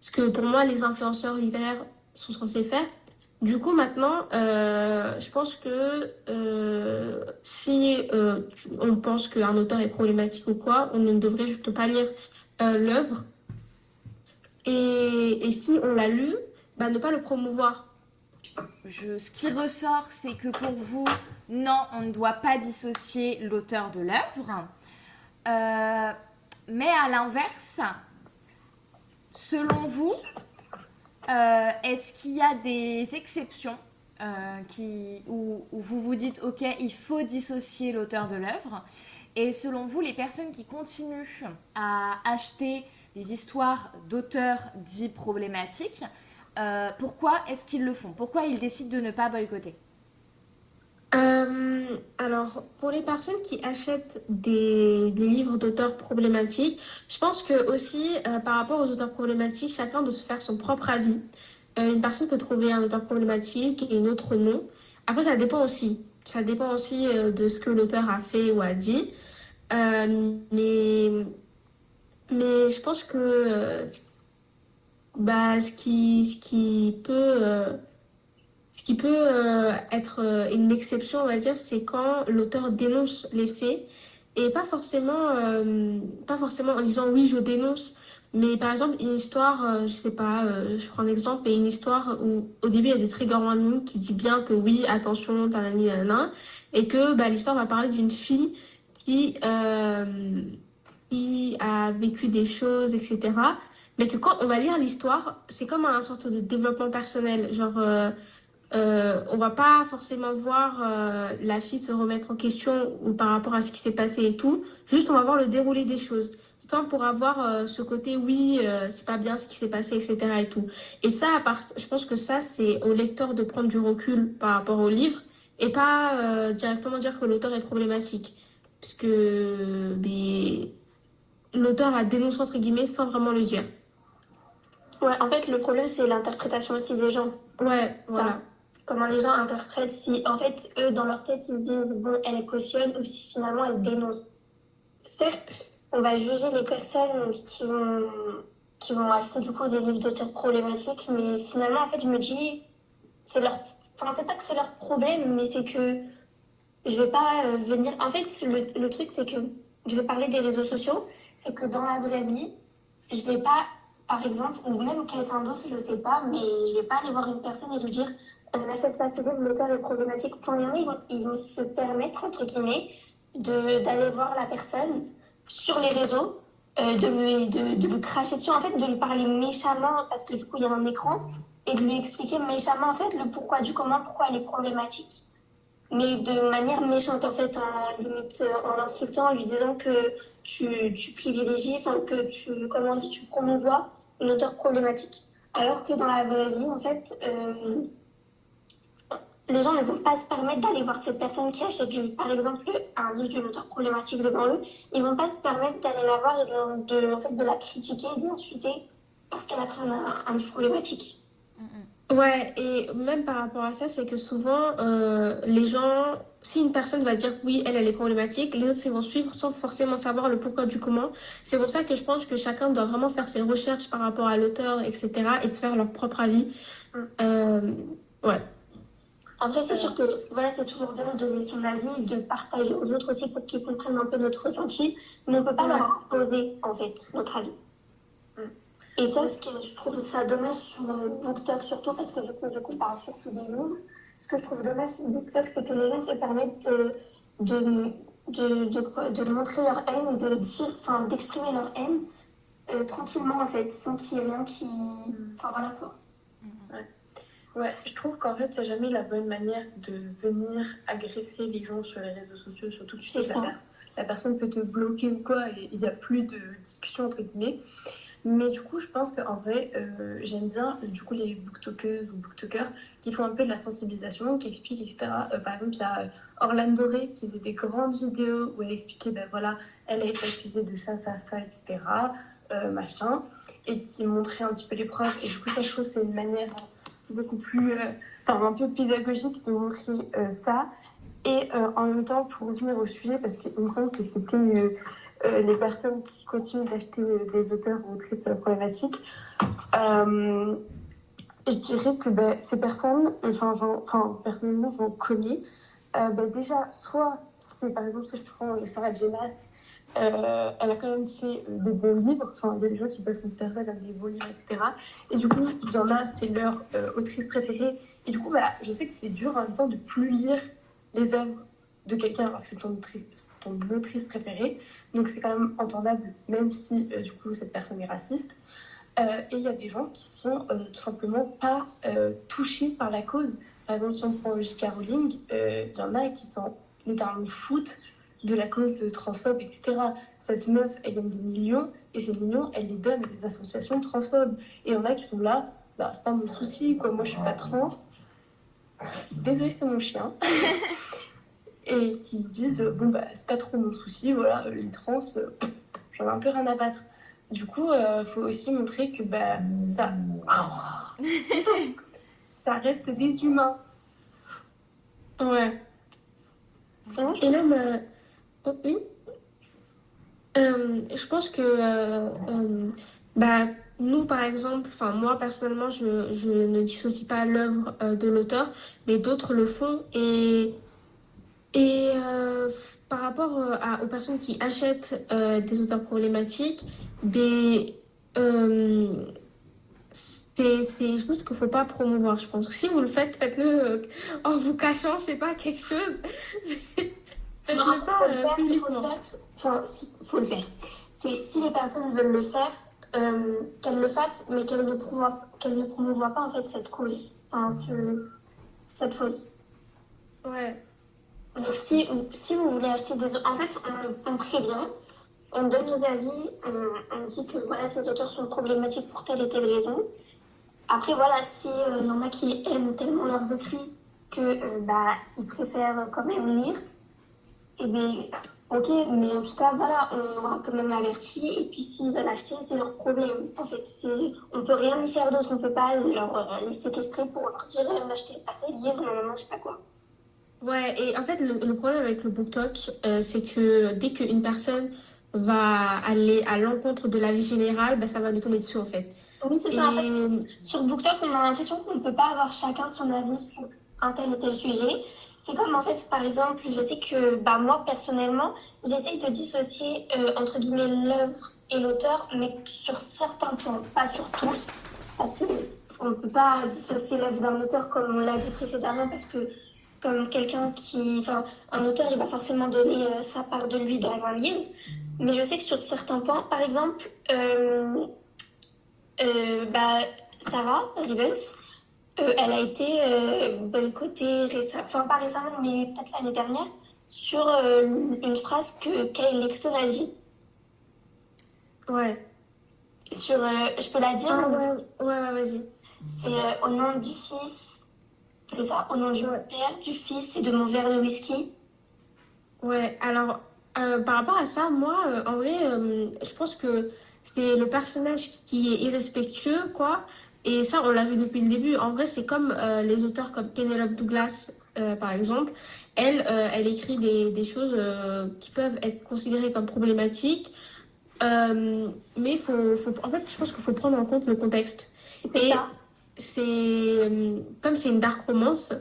ce que pour moi les influenceurs littéraires sont censés faire du coup, maintenant, euh, je pense que euh, si euh, on pense qu'un auteur est problématique ou quoi, on ne devrait juste pas lire l'œuvre. Et, et, si on l'a lu, bah, ne pas le promouvoir. Je, ce qui ressort, c'est que pour vous, non, on ne doit pas dissocier l'auteur de l'œuvre. Mais à l'inverse, selon vous, euh, Est-ce qu'il y a des exceptions euh, qui, où, vous vous dites, OK, il faut dissocier l'auteur de l'œuvre? Et selon vous, les personnes qui continuent à acheter des histoires d'auteurs dits problématiques, euh, pourquoi est-ce qu'ils le font? Pourquoi ils décident de ne pas boycotter? Euh, alors, pour les personnes qui achètent des, livres d'auteurs problématiques, je pense que aussi, euh, par rapport aux auteurs problématiques, chacun doit se faire son propre avis. Euh, une personne peut trouver un auteur problématique et une autre non. Après, ça dépend aussi. Ça dépend aussi de ce que l'auteur a fait ou a dit. Mais, mais je pense que bah, ce, qui, ce qui peut ce qui peut euh, être euh, une exception, on va dire, c'est quand l'auteur dénonce les faits et pas forcément, euh, pas forcément en disant oui, je dénonce, mais par exemple, une histoire, euh, je sais pas, je prends un exemple, et une histoire où au début il y a des trigger warnings qui dit bien que oui, attention, tanani, nanana, et que bah, l'histoire va parler d'une fille qui, qui a vécu des choses, etc. Mais que quand on va lire l'histoire, c'est comme un sorte de développement personnel, genre euh, on va pas forcément voir euh, la fille se remettre en question ou par rapport à ce qui s'est passé et tout. Juste, on va voir le déroulé des choses. Sans pour avoir euh, ce côté, oui, euh, c'est pas bien ce qui s'est passé, etc. et tout. Et ça, à part, je pense que ça, c'est au lecteur de prendre du recul par rapport au livre et pas directement dire que l'auteur est problématique. Puisque l'auteur a dénoncé, entre guillemets, sans vraiment le dire. Ouais, en fait, le problème, c'est l'interprétation aussi des gens. Ouais, voilà comment les gens interprètent si en fait eux dans leur tête ils se disent bon elle cautionne ou si finalement elle dénonce. Certes, on va juger les personnes qui vont qui vont acheter du coup des livres d'auteurs problématiques, mais finalement en fait je me dis c'est leur enfin c'est pas que c'est leur problème, mais c'est que je vais pas euh, venir en fait le, le truc c'est que je vais parler des réseaux sociaux, c'est que dans la vraie vie, je vais pas par exemple ou même quelqu'un d'autre, je sais pas, mais je vais pas aller voir une personne et lui dire n'achète pas ce livre, l'auteur est problématique. A, ils vont, ils vont se permettre, entre guillemets, d'aller voir la personne sur les réseaux, euh, de, lui, de, de lui cracher dessus, en fait, de lui parler méchamment, parce que du coup, il y a un écran, et de lui expliquer méchamment, en fait, le pourquoi du comment, pourquoi elle est problématique. Mais de manière méchante, en fait, en limite, euh, en l'insultant, en lui disant que tu, tu privilégies, enfin, que tu, comment on dit, tu promouvois une auteur problématique. Alors que dans la vraie vie, en fait, euh, les gens ne vont pas se permettre d'aller voir cette personne qui achète, du, par exemple, un livre d'une auteur problématique devant eux. Ils vont pas se permettre d'aller la voir et de, de, en fait, de la critiquer, de l'insulter parce qu'elle a pris un, un livre problématique. Ouais, et même par rapport à ça, c'est que souvent, euh, les gens, si une personne va dire oui, elle, elle est problématique, les autres, ils vont suivre sans forcément savoir le pourquoi du comment. C'est pour ça que je pense que chacun doit vraiment faire ses recherches par rapport à l'auteur, etc., et se faire leur propre avis. Mm. Euh, ouais. Après, c'est sûr que voilà, c'est toujours bien de donner son avis, de partager aux autres aussi pour qu'ils comprennent un peu notre ressenti, mais on ne peut pas ouais. leur imposer en fait notre avis. Mm. Et ça, ce que je trouve ça dommage sur BookTok surtout, parce que vu qu'on parle surtout des livres, ce que je trouve dommage sur BookTok, c'est que les gens se permettent de, de, de, de, de montrer leur haine et de dire, enfin, d'exprimer leur haine euh, tranquillement en fait, sans qu'il y ait rien qui. Enfin voilà quoi. Ouais, je trouve qu'en fait, c'est jamais la bonne manière de venir agresser les gens sur les réseaux sociaux, surtout tu sais, la, la, personne peut te bloquer ou quoi, et il n'y a plus de discussion entre guillemets. Mais du coup, je pense qu'en vrai, euh, j'aime bien du coup les booktokers ou booktokers qui font un peu de la sensibilisation, qui expliquent, etc. Euh, par exemple, il y a Orlando Ray qui faisait des grandes vidéos où elle expliquait, ben voilà, elle a été accusée de ça, ça, ça, etc. machin, et qui montrait un petit peu les preuves. Et du coup, ça, je trouve c'est une manière beaucoup plus, enfin, un peu pédagogique de montrer ça. Et en même temps, pour revenir au sujet, parce qu'il me semble que c'était les personnes qui continuent d'acheter des auteurs ou autrices problématiques, je dirais que ben, ces personnes, enfin, enfin personnellement, j'en connais. Euh, ben, déjà, soit, c'est par exemple, si je prends euh, Sarah Jemas, euh, elle a quand même fait euh, des bons livres, enfin, il y a des gens qui peuvent considérer ça comme des bons livres, etc. Et du coup, il y en a, c'est leur autrice préférée. Et du coup, bah, je sais que c'est dur en même temps de plus lire les œuvres de quelqu'un alors que c'est ton ton autrice préférée. Donc c'est quand même entendable, même si du coup cette personne est raciste. Euh, et il y a des gens qui sont euh, tout simplement pas euh, touchés par la cause. Par exemple, si on prend J.K. Rowling, il y en a qui sont littéralement foutent de la cause transphobe, etc. Cette meuf, elle gagne des millions, et ces millions, elle les donne à des associations transphobes. Et il y en a qui sont là, bah, c'est pas mon souci, quoi, moi je suis pas trans. Désolée, c'est mon chien. et qui disent, bon, bah, c'est pas trop mon souci, voilà, les trans, j'en ai un peu rien à battre. Du coup, il euh, faut aussi montrer que bah, ça... ça reste des humains. Ouais. Et même, euh, oui. Euh, je pense que bah, nous, par exemple, moi personnellement, je, je ne dissocie pas l'œuvre de l'auteur, mais d'autres le font. Et, et par rapport à, aux personnes qui achètent des auteurs problématiques, euh, c'est, je pense qu'il ne faut pas promouvoir, je pense. Si vous le faites, faites-le euh, en vous cachant, je sais pas, quelque chose. faites-le pas euh, publiquement. Enfin, il faut le faire. C'est, si les personnes veulent le faire, euh, qu'elles le fassent, mais qu'elles ne, qu'elles ne promouvoient pas en fait cette cause, enfin, ce, cette chose. Ouais. Si, si vous voulez acheter des... En fait, on, on prévient on donne nos avis, on, dit que voilà, ces auteurs sont problématiques pour telle et telle raison. Après, voilà, s'il euh, y en a qui aiment tellement leurs écrits que euh, bah, ils préfèrent quand même lire, eh bien, ok, mais en tout cas, voilà, on aura quand même averti, et puis s'ils veulent acheter, c'est leur problème. En fait, on peut rien y faire d'autre, on peut pas leur euh, les séquestrer pour leur dire d'acheter assez de livres, non, non, je sais pas quoi. Ouais, et en fait, le, problème avec le BookTok, c'est que dès qu'une personne va aller à l'encontre de la vie générale, bah, ça va nous tomber dessus en fait. Oui, c'est ça. En fait, sur BookTok, on a l'impression qu'on ne peut pas avoir chacun son avis sur un tel et tel sujet. C'est comme en fait, par exemple, je sais que bah, moi personnellement, j'essaye de dissocier euh, entre guillemets l'œuvre et l'auteur, mais sur certains points, pas sur tous, parce qu'on ne peut pas dissocier l'œuvre d'un auteur comme on l'a dit précédemment, parce que comme quelqu'un qui, enfin, un auteur, il va forcément donner euh, sa part de lui dans un livre. Mais je sais que sur certains points, par exemple, euh, euh, bah, Sarah Rivens, euh, elle a été boycottée récemment, enfin pas récemment, mais peut-être l'année dernière, sur une phrase que Kyle Lexton a dit. Ouais. Sur, je peux la dire ah, ouais, ouais, ouais vas-y. C'est au nom du fils, c'est ça, au nom du père, du fils et de mon verre de whisky. Ouais, alors euh, par rapport à ça, moi, euh, en vrai, euh, je pense que c'est le personnage qui est irrespectueux, quoi. Et ça, on l'a vu depuis le début. En vrai, c'est comme les auteurs comme Penelope Douglas, par exemple. Elle, elle écrit des, des choses qui peuvent être considérées comme problématiques. mais faut, faut, en fait, je pense qu'il faut prendre en compte le contexte. Et c'est comme c'est une dark romance,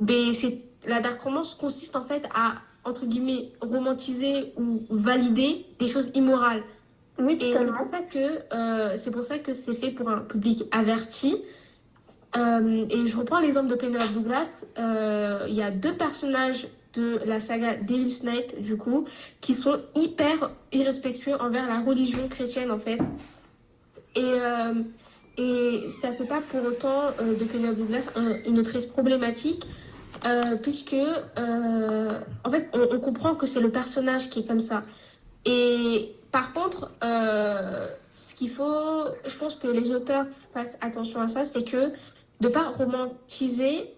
mais c'est la dark romance consiste en fait à entre guillemets, romantiser ou valider des choses immorales. Oui, Et c'est pour ça que euh, c'est pour ça que c'est fait pour un public averti. Euh, et je reprends l'exemple de Penelope Douglas. Euh, il y a deux personnages de la saga Devil's Night, du coup, qui sont hyper irrespectueux envers la religion chrétienne, en fait. Et, et ça ne fait pas pour autant de Penelope Douglas une autrice problématique. Puisque en fait on, comprend que c'est le personnage qui est comme ça. Et par contre, euh, ce qu'il faut, je pense que les auteurs fassent attention à ça, c'est que de pas romantiser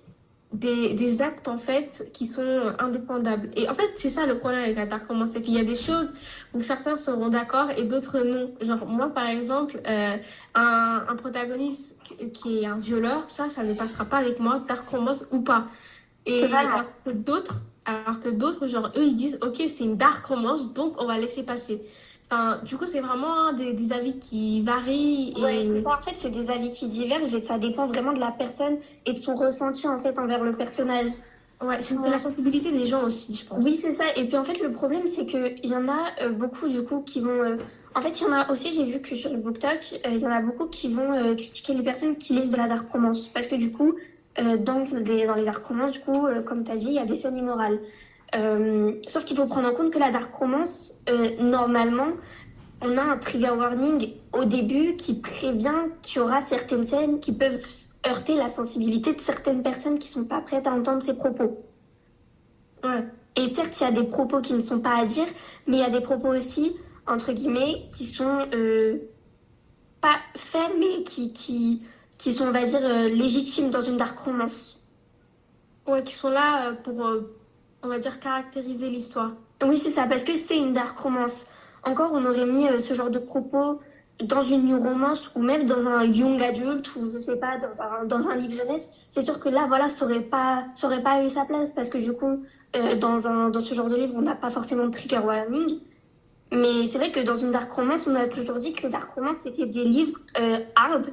des, des actes en fait qui sont indépendables. Et en fait, c'est ça le problème avec la dark romance, c'est qu'il y a des choses où certains seront d'accord et d'autres non. Genre moi par exemple, euh, un, un protagoniste qui est un violeur, ça, ça ne passera pas avec moi, dark romance ou pas. Et Totalement. alors que d'autres, alors que d'autres, genre eux, ils disent ok, c'est une dark romance, donc on va laisser passer. Enfin, du coup, c'est vraiment des, des avis qui varient. Et... Ouais, ça. En fait, c'est des avis qui divergent et ça dépend vraiment de la personne et de son ressenti en fait envers le personnage. Ouais, c'est de la sensibilité des gens aussi, je pense. Oui, c'est ça. Et puis en fait, le problème, c'est qu'il y en a euh, beaucoup du coup qui vont. euh, En fait, il y en a aussi, j'ai vu que sur le BookTok, euh, il y en a beaucoup qui vont critiquer les personnes qui lisent de la dark romance. Parce que du coup, dans, des, dans les dark romances, du coup, comme tu as dit, il y a des scènes immorales. Euh, sauf qu'il faut prendre en compte que la dark romance, euh, normalement, on a un trigger warning au début qui prévient qu'il y aura certaines scènes qui peuvent heurter la sensibilité de certaines personnes qui sont pas prêtes à entendre ces propos. Ouais. Et certes, il y a des propos qui ne sont pas à dire, mais il y a des propos aussi, entre guillemets, qui sont euh, pas faits, mais qui, qui, qui sont, on va dire, légitimes dans une dark romance. Ouais, qui sont là pour, on va dire, caractériser l'histoire. Oui, c'est ça, parce que c'est une dark romance. Encore, on aurait mis euh, ce genre de propos dans une new romance ou même dans un young adult ou je sais pas, dans un, dans un livre jeunesse. C'est sûr que là, voilà, ça aurait pas, ça pas eu sa place parce que du coup, euh, dans, un, dans ce genre de livre, on n'a pas forcément de trigger warning. Mais c'est vrai que dans une dark romance, on a toujours dit que dark romance, c'était des livres euh, hard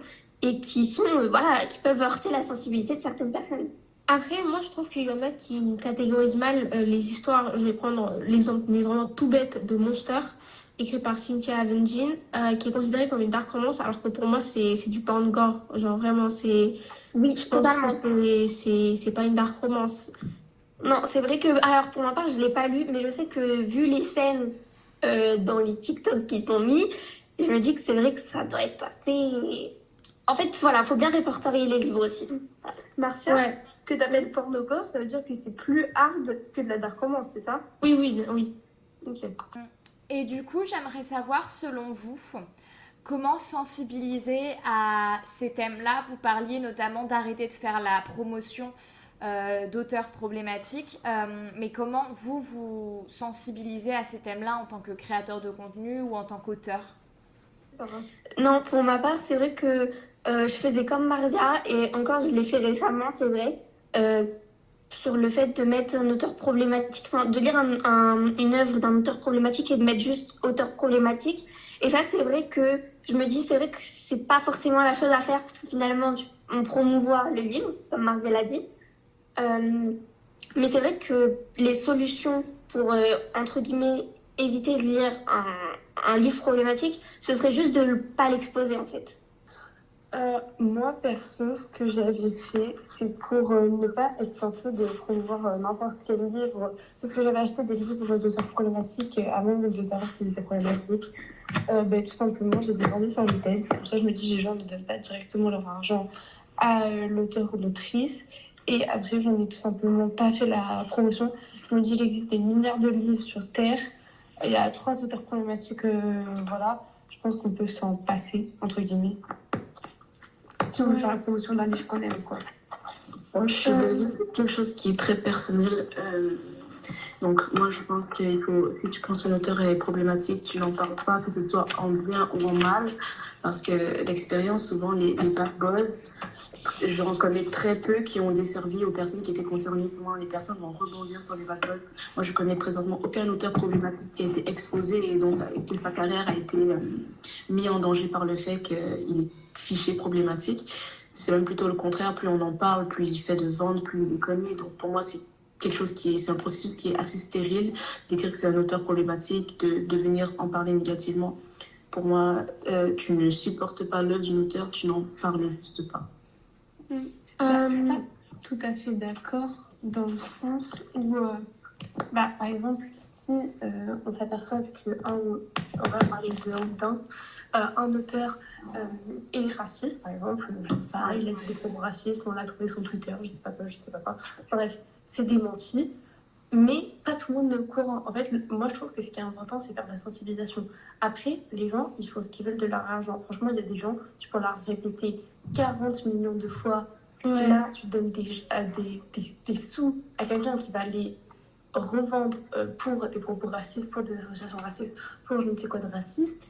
et qui sont, voilà, qui peuvent heurter la sensibilité de certaines personnes. Après, moi, je trouve qu'il y en a qui catégorisent mal euh, les histoires. Je vais prendre l'exemple, mais vraiment tout bête, de Monster, écrit par Cynthia Avenjin, euh, qui est considéré comme une dark romance, alors que pour moi, c'est du porn gore. Genre, vraiment, c'est. Oui, Je pense que c'est pas une dark romance. Non, c'est vrai que, alors pour ma part, je l'ai pas lu, mais je sais que vu les scènes euh, dans les TikTok qui sont mis, je me dis que c'est vrai que ça doit être assez. En fait, voilà, faut bien répertorier les livres aussi. Marcia, Ouais. Que t'appelles pornogore, ça veut dire que c'est plus hard que de la dark romance, c'est ça? Oui, oui, oui. Ok. Et du coup, j'aimerais savoir, selon vous, comment sensibiliser à ces thèmes-là? Vous parliez notamment d'arrêter de faire la promotion euh, d'auteurs problématiques, euh, mais comment vous vous sensibilisez à ces thèmes-là en tant que créateur de contenu ou en tant qu'auteur? Ça va. Non, pour ma part, c'est vrai que euh, je faisais comme Marzia, et encore, je l'ai fait récemment, c'est vrai, euh, sur le fait de mettre un auteur problématique, de lire un- un- une œuvre d'un auteur problématique et de mettre juste auteur problématique. Et ça, c'est vrai que je me dis, c'est vrai que c'est pas forcément la chose à faire, parce que finalement, on promouvoit le livre, comme Marzia l'a dit. Euh, mais c'est vrai que les solutions pour, euh, entre guillemets, éviter de lire un livre problématique, ce serait juste de ne pas l'exposer en fait. Euh, moi, perso, ce que j'avais fait, c'est pour euh, ne pas être tenté de promouvoir euh, n'importe quel livre, parce que j'avais acheté des livres d'auteurs problématiques avant même de savoir qu'ils étaient problématiques. Ben, tout simplement, j'ai vendus sur le tête. Comme ça, je me dis, les gens ne donnent pas directement leur argent à l'auteur ou l'autrice. Et après, j'en ai tout simplement pas fait la promotion. Je me dis, il existe des milliards de livres sur Terre. Il y a trois auteurs problématiques, voilà. Je pense qu'on peut s'en passer, entre guillemets. Si on veut faire la promotion d'un livre qu'on aime, quoi. Moi, je de quelque chose qui est très personnel. euh, donc, moi, je pense faut, si tu penses qu'un auteur est problématique, tu n'en parles pas, que ce soit en bien ou en mal. Parce que l'expérience, souvent, les, les je reconnais très peu qui ont desservi aux personnes qui étaient concernées. Les personnes vont rebondir sur les boys. Moi, je connais présentement aucun auteur problématique qui a été exposé et dont sa, carrière a été euh, mis en danger par le fait qu'il est fiché problématique. C'est même plutôt le contraire. Plus on en parle, plus il fait de ventes, plus il est connu. Donc, pour moi, c'est quelque chose qui est, c'est un processus qui est assez stérile d'écrire que c'est un auteur problématique, de, de venir en parler négativement. Pour moi, euh, tu ne supportes pas l'œuvre d'un auteur, tu n'en parles juste pas. Euh, Tout à fait d'accord, dans le sens où, euh, bah, par exemple, si euh, on s'aperçoit que un, on va parler d'un, un auteur est raciste, par exemple, je sais pas, il a dit des propos racistes, on l'a trouvé sur Twitter, je sais pas quoi, je sais pas quoi. Bref, c'est démenti, mais pas tout le monde est au courant. En fait, moi je trouve que ce qui est important, c'est faire de la sensibilisation. Après, les gens, ils font ce qu'ils veulent de leur argent. Franchement, il y a des gens, tu peux leur répéter 40 millions de fois Ouais. Là, tu donnes des, des, des, des sous à quelqu'un qui va les revendre euh, pour des propos racistes, pour des associations racistes, pour je ne sais quoi de raciste.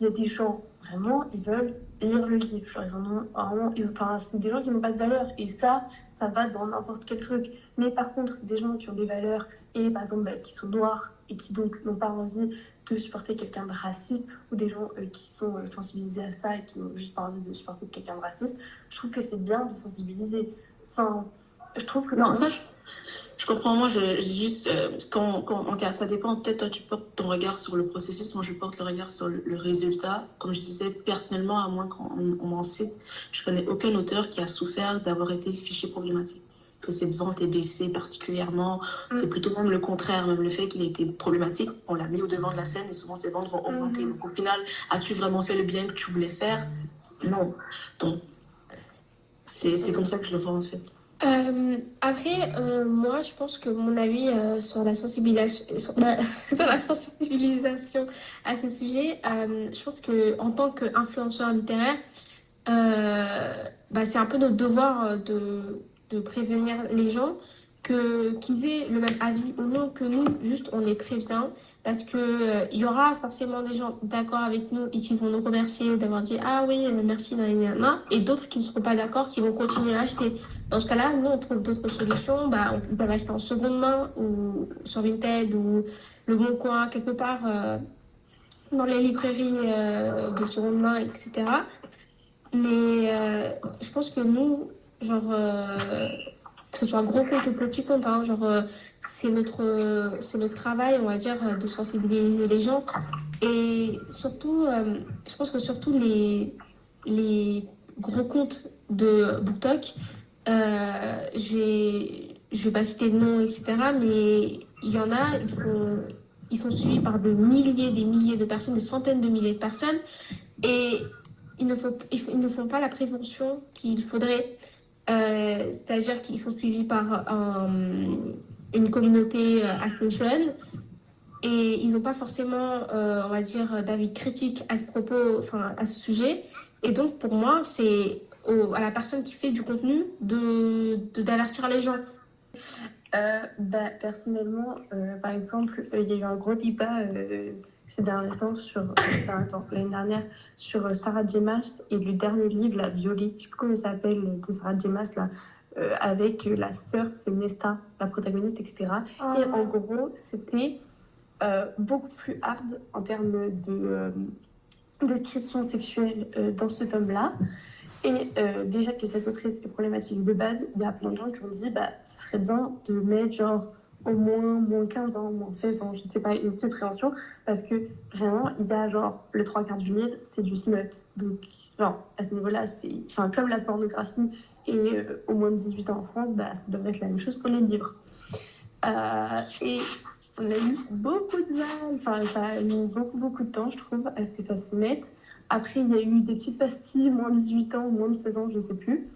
Il y a des gens, vraiment, ils veulent lire le livre. Genre, ils en ont vraiment. Ils, enfin, c'est des gens qui n'ont pas de valeur. Et ça, ça va dans n'importe quel truc. Mais par contre, des gens qui ont des valeurs et par exemple bah, qui sont noirs et qui donc n'ont pas envie de supporter quelqu'un de raciste ou des gens euh, qui sont euh, sensibilisés à ça et qui n'ont juste pas envie de supporter quelqu'un de raciste, je trouve que c'est bien de sensibiliser. Enfin, je trouve que Non, ça, je, je comprends. Moi, je, je juste, euh, quand, quand, en cas, ça dépend. Peut-être toi, tu portes ton regard sur le processus. Moi, je porte le regard sur le, le résultat. Comme je disais, personnellement, à moins qu'on on m'en cite, je connais aucun auteur qui a souffert d'avoir été fiché problématique. Que cette vente ait baissé particulièrement. C'est plutôt même le contraire. Même le fait qu'il ait été problématique, on l'a mis au devant de la scène et souvent ses ventes vont augmenter. Mhm. Donc, au final, as-tu vraiment fait le bien que tu voulais faire? Non. Donc, c'est comme ça que je le vois en fait. Euh, après, euh, moi, je pense que mon avis euh, sur la sensibilisation, sur la, sur la sensibilisation à ce sujet, je pense que en tant qu'influenceur littéraire, bah, c'est un peu notre devoir de, de prévenir les gens que qu'ils aient le même avis ou non que nous, juste on les prévient parce que euh, il y aura forcément des gens d'accord avec nous et qui vont nous remercier d'avoir dit ah oui merci nanana et d'autres qui ne seront pas d'accord qui vont continuer à acheter. Dans ce cas-là, nous on trouve d'autres solutions, bah on peut acheter en seconde main ou sur Vinted ou le Bon Coin quelque part euh, dans les librairies euh, de seconde main etc. Mais je pense que nous genre euh, que ce soit gros compte ou petit compte, hein, genre euh, c'est notre, c'est notre travail, on va dire, de sensibiliser les gens. Et surtout, euh, je pense que surtout les, les gros comptes de BookTok, je vais, je vais pas citer de nom, etc. Mais il y en a, ils font, ils sont suivis par des milliers, des milliers de personnes, des centaines de milliers de personnes, et ils ne font, ils ne font pas la prévention qu'il faudrait. Euh, c'est-à-dire qu'ils sont suivis par un- une communauté euh, assez jeune et ils n'ont pas forcément, euh, on va dire, d'avis critique à ce propos, enfin à ce sujet. Et donc pour moi, c'est à la personne qui fait du contenu de d'avertir les gens. Bah, personnellement, par exemple, il y a eu un gros débat ces derniers temps sur, attends, l'année dernière sur euh, Sarah J. Maas et le dernier livre, La Violée, je sais plus comment il s'appelle, de Sarah J. Maas, là, euh, avec euh, la sœur, c'est Nesta, la protagoniste, etc. Et en gros, c'était euh, beaucoup plus hard en termes de euh, description sexuelle euh, dans ce tome-là. Et euh, déjà que cette autrice est problématique de base, il y a plein de gens qui ont dit bah, ce serait bien de mettre genre moins moins 15 ans, moins 16 ans, je sais pas, une petite prévention, parce que vraiment, il y a genre le trois quarts du livre, c'est du smut. Donc, genre, à ce niveau-là, c'est. Enfin, comme la pornographie et euh, au moins de 18 ans en France, bah, ça devrait être la même chose pour les livres. Euh, et on a eu beaucoup de mal, enfin, ça a mis beaucoup, beaucoup de temps, je trouve, à ce que ça se mette. Après, il y a eu des petites pastilles, moins de 18 ans, moins de 16 ans, je ne sais plus.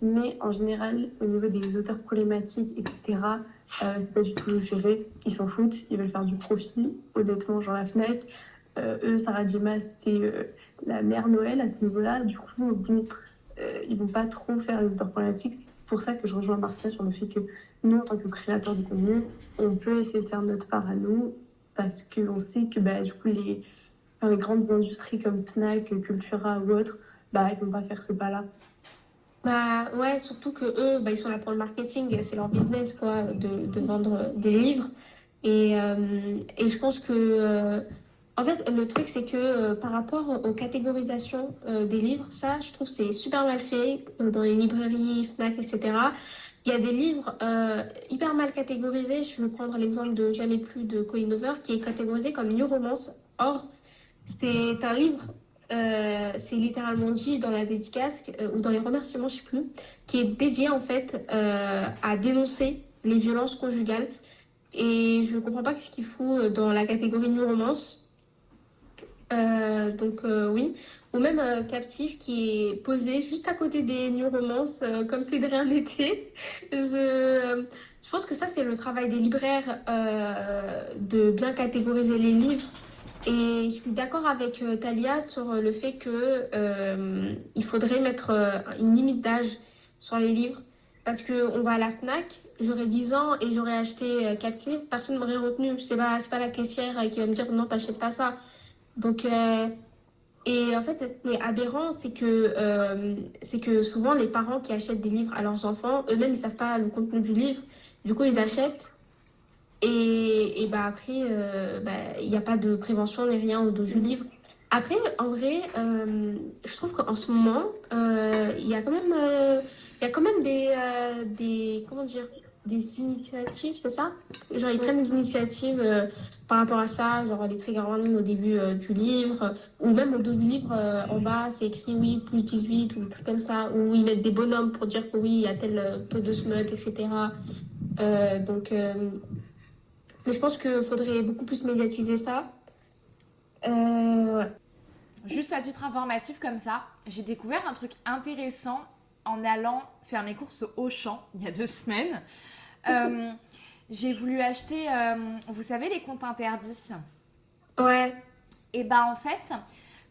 Mais en général, au niveau des auteurs problématiques, etc., euh, c'est pas du tout géré. Ils s'en foutent, ils veulent faire du profit. Honnêtement, genre la Fnac, euh, eux, Sarah Jema, c'est euh, la mère Noël à ce niveau-là. Du coup, bon, euh, ils vont pas trop faire les auteurs problématiques. C'est pour ça que je rejoins Marcia sur le fait que nous, en tant que créateurs de contenu, on peut essayer de faire notre part à nous parce qu'on sait que bah, du coup, les grandes industries comme Fnac, Cultura ou autres, bah, ils vont pas faire ce pas-là. Bah ouais, surtout que eux, bah, ils sont là pour le marketing, c'est leur business quoi, de, de vendre des livres. Et, euh, et je pense que, euh, en fait, le truc c'est que euh, par rapport aux catégorisations des livres, ça, je trouve c'est super mal fait dans les librairies, Fnac, etc. Il y a des livres hyper mal catégorisés. Je vais prendre l'exemple de Jamais plus de Colin Hoover qui est catégorisé comme New Romance. Or, c'est un livre euh, c'est littéralement dit dans la dédicace euh, ou dans les remerciements, je sais plus, qui est dédié en fait euh, à dénoncer les violences conjugales. Et je ne comprends pas ce qu'il euh, dans la catégorie New Romance. Donc oui, ou même Captif qui est posé juste à côté des New Romance euh, comme si de rien n'était. Je, je pense que ça c'est le travail des libraires de bien catégoriser les livres et je suis d'accord avec euh, Talia sur euh, le fait que euh, il faudrait mettre euh, une limite d'âge sur les livres. Parce qu'on va à la FNAC, j'aurais 10 ans et j'aurais acheté euh, Captive, personne ne m'aurait retenu. C'est pas, pas la caissière qui va me dire non, t'achètes pas ça. Donc, euh, et en fait, ce qui est aberrant, c'est que, euh, c'est que souvent les parents qui achètent des livres à leurs enfants, eux-mêmes, ils savent pas le contenu du livre. Du coup, ils achètent. Et, bah après, euh, bah, il n'y a pas de prévention ni rien au dos du livre. Après, en vrai, euh, je trouve qu'en ce moment, euh, il y a quand même, euh, il y a quand même des, euh, comment dire, des initiatives, c'est ça? Genre, ils prennent des initiatives euh, par rapport à ça, genre les trigger warnings au début euh, du livre, ou même au dos du livre, euh, en bas, c'est écrit oui, plus 18, ou des trucs comme ça, ou ils mettent des bonhommes pour dire que oui, il y a tel euh, taux de smut, etc. Euh, donc, euh, mais je pense qu'il faudrait beaucoup plus médiatiser ça. Euh. Juste à titre informatif comme ça, j'ai découvert un truc intéressant en allant faire mes courses au Auchan il y a deux semaines. Euh, j'ai voulu acheter, euh, vous savez, les comptes interdits. Ouais. Et bah en fait,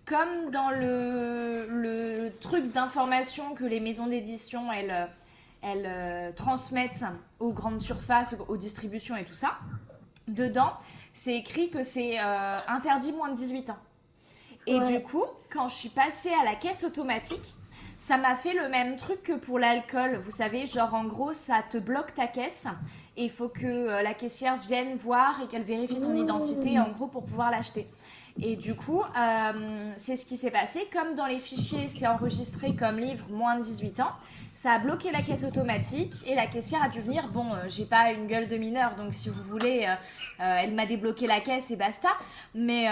comme dans le, le truc d'information que les maisons d'édition, elles, elles euh, transmettent aux grandes surfaces, aux distributions et tout ça, dedans, c'est écrit que c'est euh, interdit moins de 18 ans. Et Ouais. du coup, quand je suis passée à la caisse automatique, ça m'a fait le même truc que pour l'alcool. Vous savez, genre en gros, ça te bloque ta caisse et il faut que euh, la caissière vienne voir et qu'elle vérifie ton identité en gros pour pouvoir l'acheter. Et du coup, euh, c'est ce qui s'est passé. Comme dans les fichiers, c'est enregistré comme livre moins de 18 ans, ça a bloqué la caisse automatique et la caissière a dû venir. Bon, euh, j'ai pas une gueule de mineur, donc si vous voulez, euh, euh, elle m'a débloqué la caisse et basta. Mais,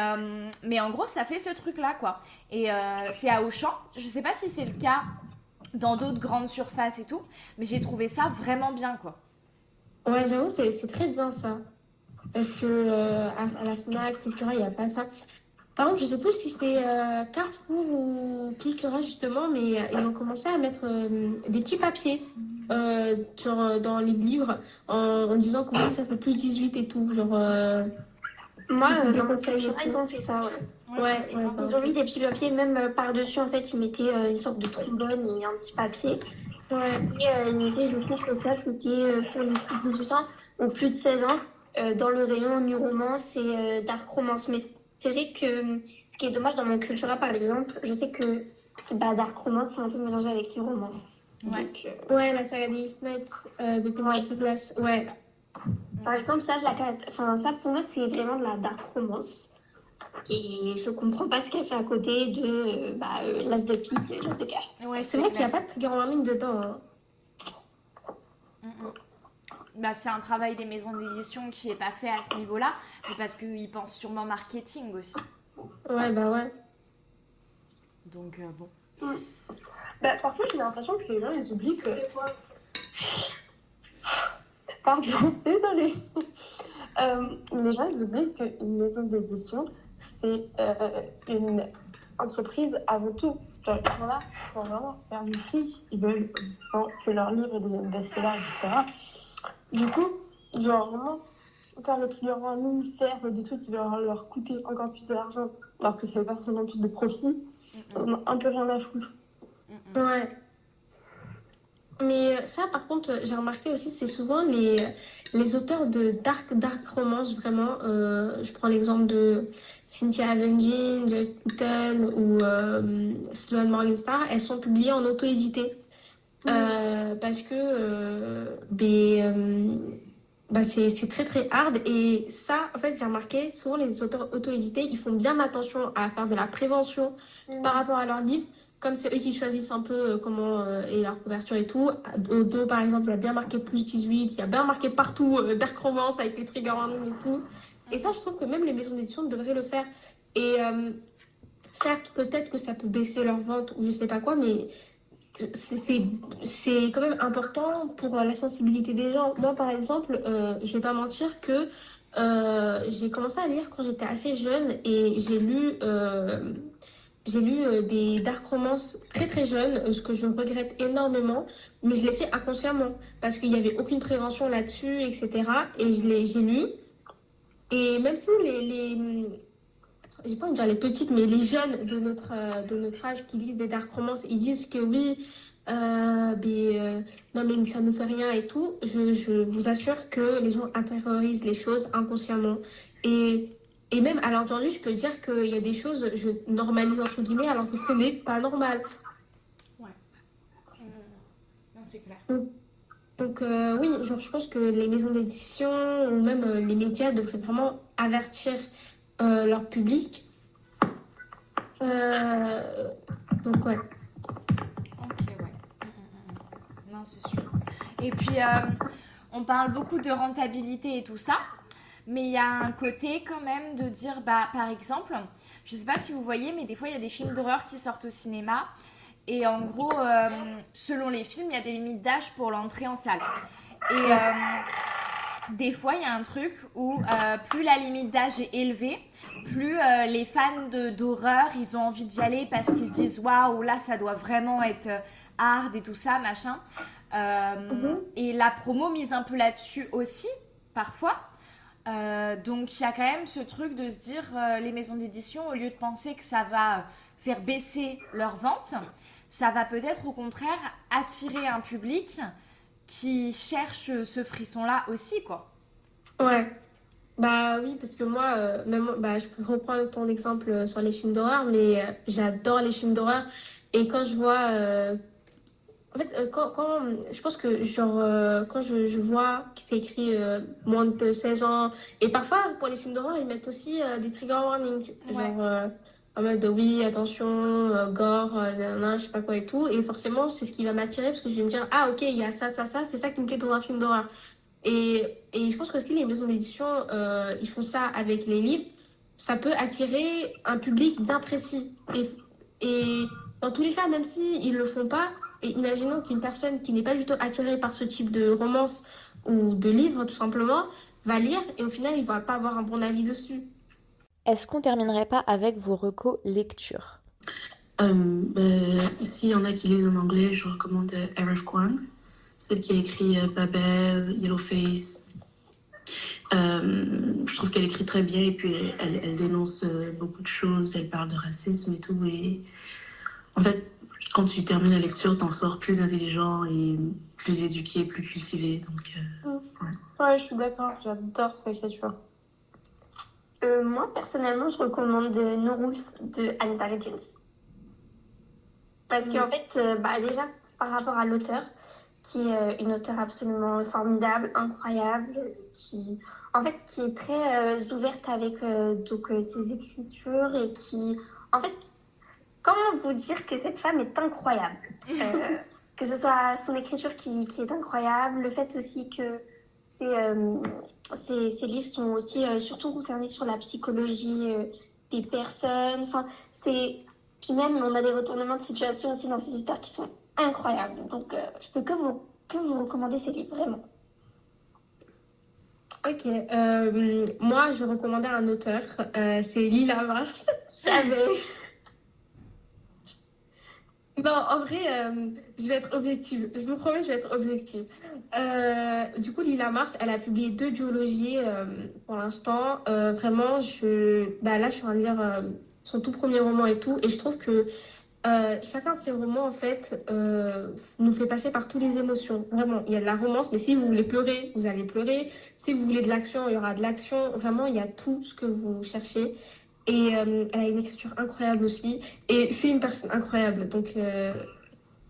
mais en gros, ça fait ce truc-là, quoi. Et c'est à Auchan. Je sais pas si c'est le cas dans d'autres grandes surfaces et tout, mais j'ai trouvé ça vraiment bien, quoi. Ouais, j'avoue, c'est très bien ça. Parce que euh, à, à la Fnac, Cultura, il n'y a pas ça. Par contre, je sais plus si c'est euh, Carrefour ou Cultura justement, mais euh, ils ont commencé à mettre euh, des petits papiers sur, dans les livres en, en disant que oui, ça fait plus 18 et tout. Genre, euh, Moi, euh, dans mon Cultura, ils ont fait ça, ouais. ouais, ouais, Ils ont mis des petits papiers, même euh, par-dessus, en fait, ils mettaient euh, une sorte de trombone et un petit papier. ouais. Et euh, ils mettaient, je trouve que ça, c'était euh, pour les plus de 18 ans ou plus de 16 ans, dans le rayon new romance et euh, dark romance. Mais c'est vrai que euh, ce qui est dommage dans mon Cultura, par exemple, je sais que bah, dark romance, c'est un peu mélangé avec new romance. Ouais. Donc, euh, Ouais, la saga des Smith euh, de Douglas. Ouais. Par exemple, ça, je la enfin, ça pour moi, c'est vraiment de la dark romance. Et je comprends pas ce qu'elle fait à côté de euh, bah, euh, l'as de pique l'as de cœur. Ouais, C'est vrai qu'il n'y a pas de trigger warning dedans. hein. Mm, mm. Bah, c'est un travail des maisons d'édition qui est pas fait à ce niveau-là, mais parce qu'ils pensent sûrement marketing aussi. Ouais, bah ouais. Donc euh, bon. Bah, parfois, j'ai l'impression que les gens, ils oublient que... Pardon, désolée. Euh, les gens, ils oublient qu'une maison d'édition, c'est euh, une entreprise avant tout. Genre, ils sont là pour vraiment faire du fric. Ils veulent que leurs livres deviennent best-sellers, etc. Du coup, genre, vraiment, faire le trigger warning, faire des trucs qui vont leur coûter encore plus d'argent, alors que ça fait pas forcément plus de profit, Mm, mm, on a un peu rien à foutre. mm, mm. Ouais. Mais ça, par contre, j'ai remarqué aussi, c'est souvent les, les auteurs de dark, dark romance, vraiment. Euh, je prends l'exemple de Cynthia Joyce Hilton ou euh, Sloane Morgenstar. Elles sont publiées en auto-édité. Euh, parce que euh, ben, euh, bah, c'est c'est très très hard. Et ça, en fait, j'ai remarqué, souvent les auteurs auto-édités, ils font bien attention à faire de la prévention par rapport à leurs livres comme c'est eux qui choisissent un peu euh, comment est leur couverture et tout, au dos par exemple, il y a bien marqué plus 18, il y a bien marqué partout Dark Romance avec les trigger warnings et tout. Et ça, je trouve que même les maisons d'édition devraient le faire. Et certes, peut-être que ça peut baisser leurs ventes ou je sais pas quoi, mais c'est- quand même important pour la sensibilité des gens. Moi, par exemple, euh, je vais pas mentir que euh, j'ai commencé à lire quand j'étais assez jeune et j'ai lu. euh, euh, des dark romances très très jeunes, ce que je regrette énormément, mais je l'ai fait inconsciemment parce qu'il n'y avait aucune prévention là-dessus, etc. Et j'ai lu. Et même si les j'ai pas envie de dire les petites, mais les jeunes de notre, euh, de notre âge qui lisent des dark romances, ils disent que oui, euh, mais, euh, non mais ça ne fait rien et tout, je, je vous assure que les gens intériorisent les choses inconsciemment. Et, et même à l'heure d'aujourd'hui, je peux dire qu'il y a des choses, je normalise entre guillemets, alors que ce n'est pas normal. Non, c'est clair. Donc euh, oui, genre, je pense que les maisons d'édition ou même euh, les médias devraient vraiment avertir euh, leur public. Euh, donc ouais. Ok, ouais. Mm, mm, mm. Non, c'est sûr. Et puis, euh, on parle beaucoup de rentabilité et tout ça, mais il y a un côté quand même de dire, bah, par exemple, je sais pas si vous voyez, mais des fois, il y a des films d'horreur qui sortent au cinéma. Et en gros, selon les films, il y a des limites d'âge pour l'entrée en salle. Et des fois, il y a un truc où euh, plus la limite d'âge est élevée, plus euh, les fans d'horreur, ils ont envie d'y aller parce qu'ils se disent waouh, là, ça doit vraiment être euh, hard et tout ça, machin. Euh, Et la promo mise un peu là-dessus aussi, parfois. Donc il y a quand même ce truc de se dire, les maisons d'édition, au lieu de penser que ça va faire baisser leurs ventes, ça va peut-être au contraire attirer un public qui cherche ce frisson-là aussi, quoi. Ouais. Bah oui, parce que moi, euh, même, bah, je peux reprendre ton exemple euh, sur les films d'horreur, mais euh, j'adore les films d'horreur. Et quand je vois... euh, en fait, quand, quand, je pense que genre, quand je, je vois que c'est écrit moins de 16 ans, et parfois pour les films d'horreur, ils mettent aussi des trigger warnings. Genre, Ouais. En mode de oui, attention, euh, gore, euh, nanana, je sais pas quoi et tout. Et forcément, c'est ce qui va m'attirer parce que je vais me dire, ah ok, il y a ça, ça, ça, c'est ça qui me plaît dans un film d'horreur. Et, et je pense que si les maisons d'édition, euh, ils font ça avec les livres, ça peut attirer un public bien précis. Et, et dans tous les cas, même s'ils ils le font pas, et imaginons qu'une personne qui n'est pas du tout attirée par ce type de romance ou de livre, tout simplement, va lire et au final, il va pas avoir un bon avis dessus. Est-ce qu'on terminerait pas avec vos recos lecture Euh, ben, S'il y en a qui lisent en anglais, je recommande euh, R.F. Kuang, celle qui a écrit euh, Babel, Yellowface. Euh, je trouve qu'elle écrit très bien et puis elle, elle dénonce euh, beaucoup de choses, elle parle de racisme et tout. Et en fait, quand tu termines la lecture, t'en sors plus intelligent et plus éduqué, plus cultivé. Donc, euh, Ouais, je suis d'accord, j'adore cette écriture. Euh, moi, personnellement, je recommande No Rules de Anita Regins. Parce qu'en fait, euh, bah, déjà, par rapport à l'auteur, qui est euh, une auteure absolument formidable, incroyable, qui, en fait, qui est très euh, ouverte avec euh, donc, euh, ses écritures et qui, en fait, comment vous dire que cette femme est incroyable? Que ce soit son écriture qui, qui est incroyable, le fait aussi que c'est... ces, ces livres sont aussi euh, surtout concernés sur la psychologie euh, des personnes. Enfin, c'est... Puis même, on a des retournements de situation aussi dans ces histoires qui sont incroyables. Donc, euh, je peux que vous, que vous recommander ces livres, vraiment. Ok, euh, moi, je vais recommander un auteur, c'est Lila Mars. J'avais... Non, en vrai, euh, je vais être objective. Je vous promets, je vais être objective. Euh, du coup, Lila Marsh, elle a publié deux duologies euh, pour l'instant. Vraiment, je, bah là, je suis en train de lire son tout premier roman et tout. Et je trouve que chacun de ces romans, en fait, nous fait passer par toutes les émotions. Vraiment, il y a de la romance, mais si vous voulez pleurer, vous allez pleurer. Si vous voulez de l'action, il y aura de l'action. Vraiment, il y a tout ce que vous cherchez. Et euh, elle a une écriture incroyable aussi. Et c'est une personne incroyable. Donc, euh,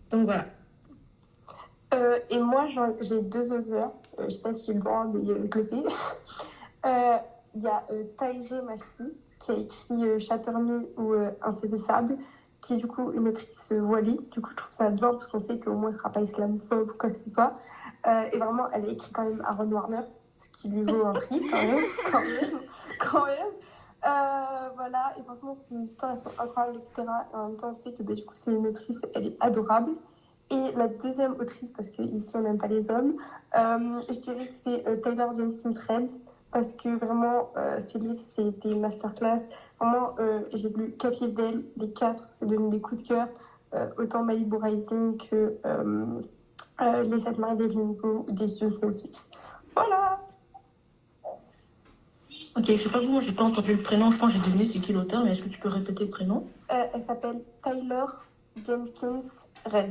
donc voilà. Euh, et moi, j'ai deux auteurs. Je sais pas si j'ai le droit, mais je le fais. Il y a Taïré Mafi, qui a écrit Shatter ou Insaisissable, qui est du coup une autrice wali. Du coup, je trouve ça bien parce qu'on sait qu'au moins, elle sera pas islamophobe ou quoi que ce soit. Et vraiment, elle a écrit quand même Aaron Warner, ce qui lui vaut un prix. Quand même. Quand même. Euh, voilà, et franchement, ses histoires, elles sont incroyables, etc. Et en même temps, on sait que bah, du coup, c'est une autrice, elle est adorable. Et la deuxième autrice, parce qu'ici on n'aime pas les hommes, euh, je dirais que c'est euh, Taylor Jenkins Reid, parce que vraiment, euh, ses livres, c'est des masterclass. Vraiment, j'ai lu quatre livres d'elle, les quatre, c'est devenu des coups de cœur. Autant Malibu Rising que Les Sept Maris Hugo ou des yeux. Voilà! Ok, je sais pas vous, moi j'ai pas entendu le prénom, je pense que j'ai deviné c'est qui l'auteur, mais est-ce que tu peux répéter le prénom? Euh, elle s'appelle Taylor Jenkins. Voilà.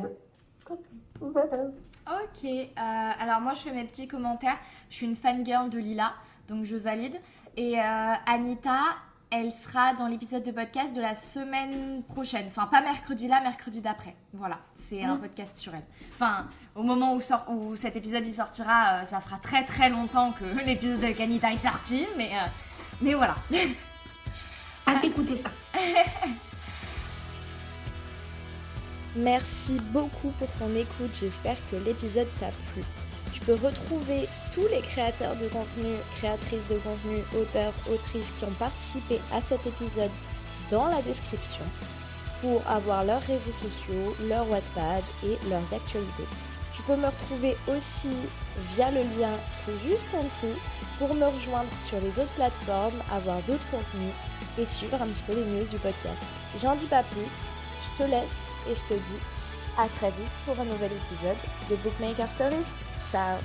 Ok, euh, alors moi je fais mes petits commentaires. Je suis une fangirl de Lila, donc je valide. Et euh, Anita, elle sera dans l'épisode de podcast de la semaine prochaine. Enfin, pas mercredi là, mercredi d'après. Voilà, c'est un podcast sur elle. Enfin, au moment où, sort, où cet épisode y sortira, euh, ça fera très très longtemps que l'épisode avec Anita est sorti, mais, euh, mais voilà. Hâte d'écouter ça. Merci beaucoup pour ton écoute, j'espère que l'épisode t'a plu. Tu peux retrouver tous les créateurs de contenu, créatrices de contenu, auteurs, autrices qui ont participé à cet épisode dans la description pour avoir leurs réseaux sociaux, leur Wattpad et leurs actualités. Tu peux me retrouver aussi via le lien qui est juste en dessous pour me rejoindre sur les autres plateformes, avoir d'autres contenus et suivre un petit peu les news du podcast. J'en dis pas plus, je te laisse et je te dis à très vite pour un nouvel épisode de Bookmaker Stories. Ciao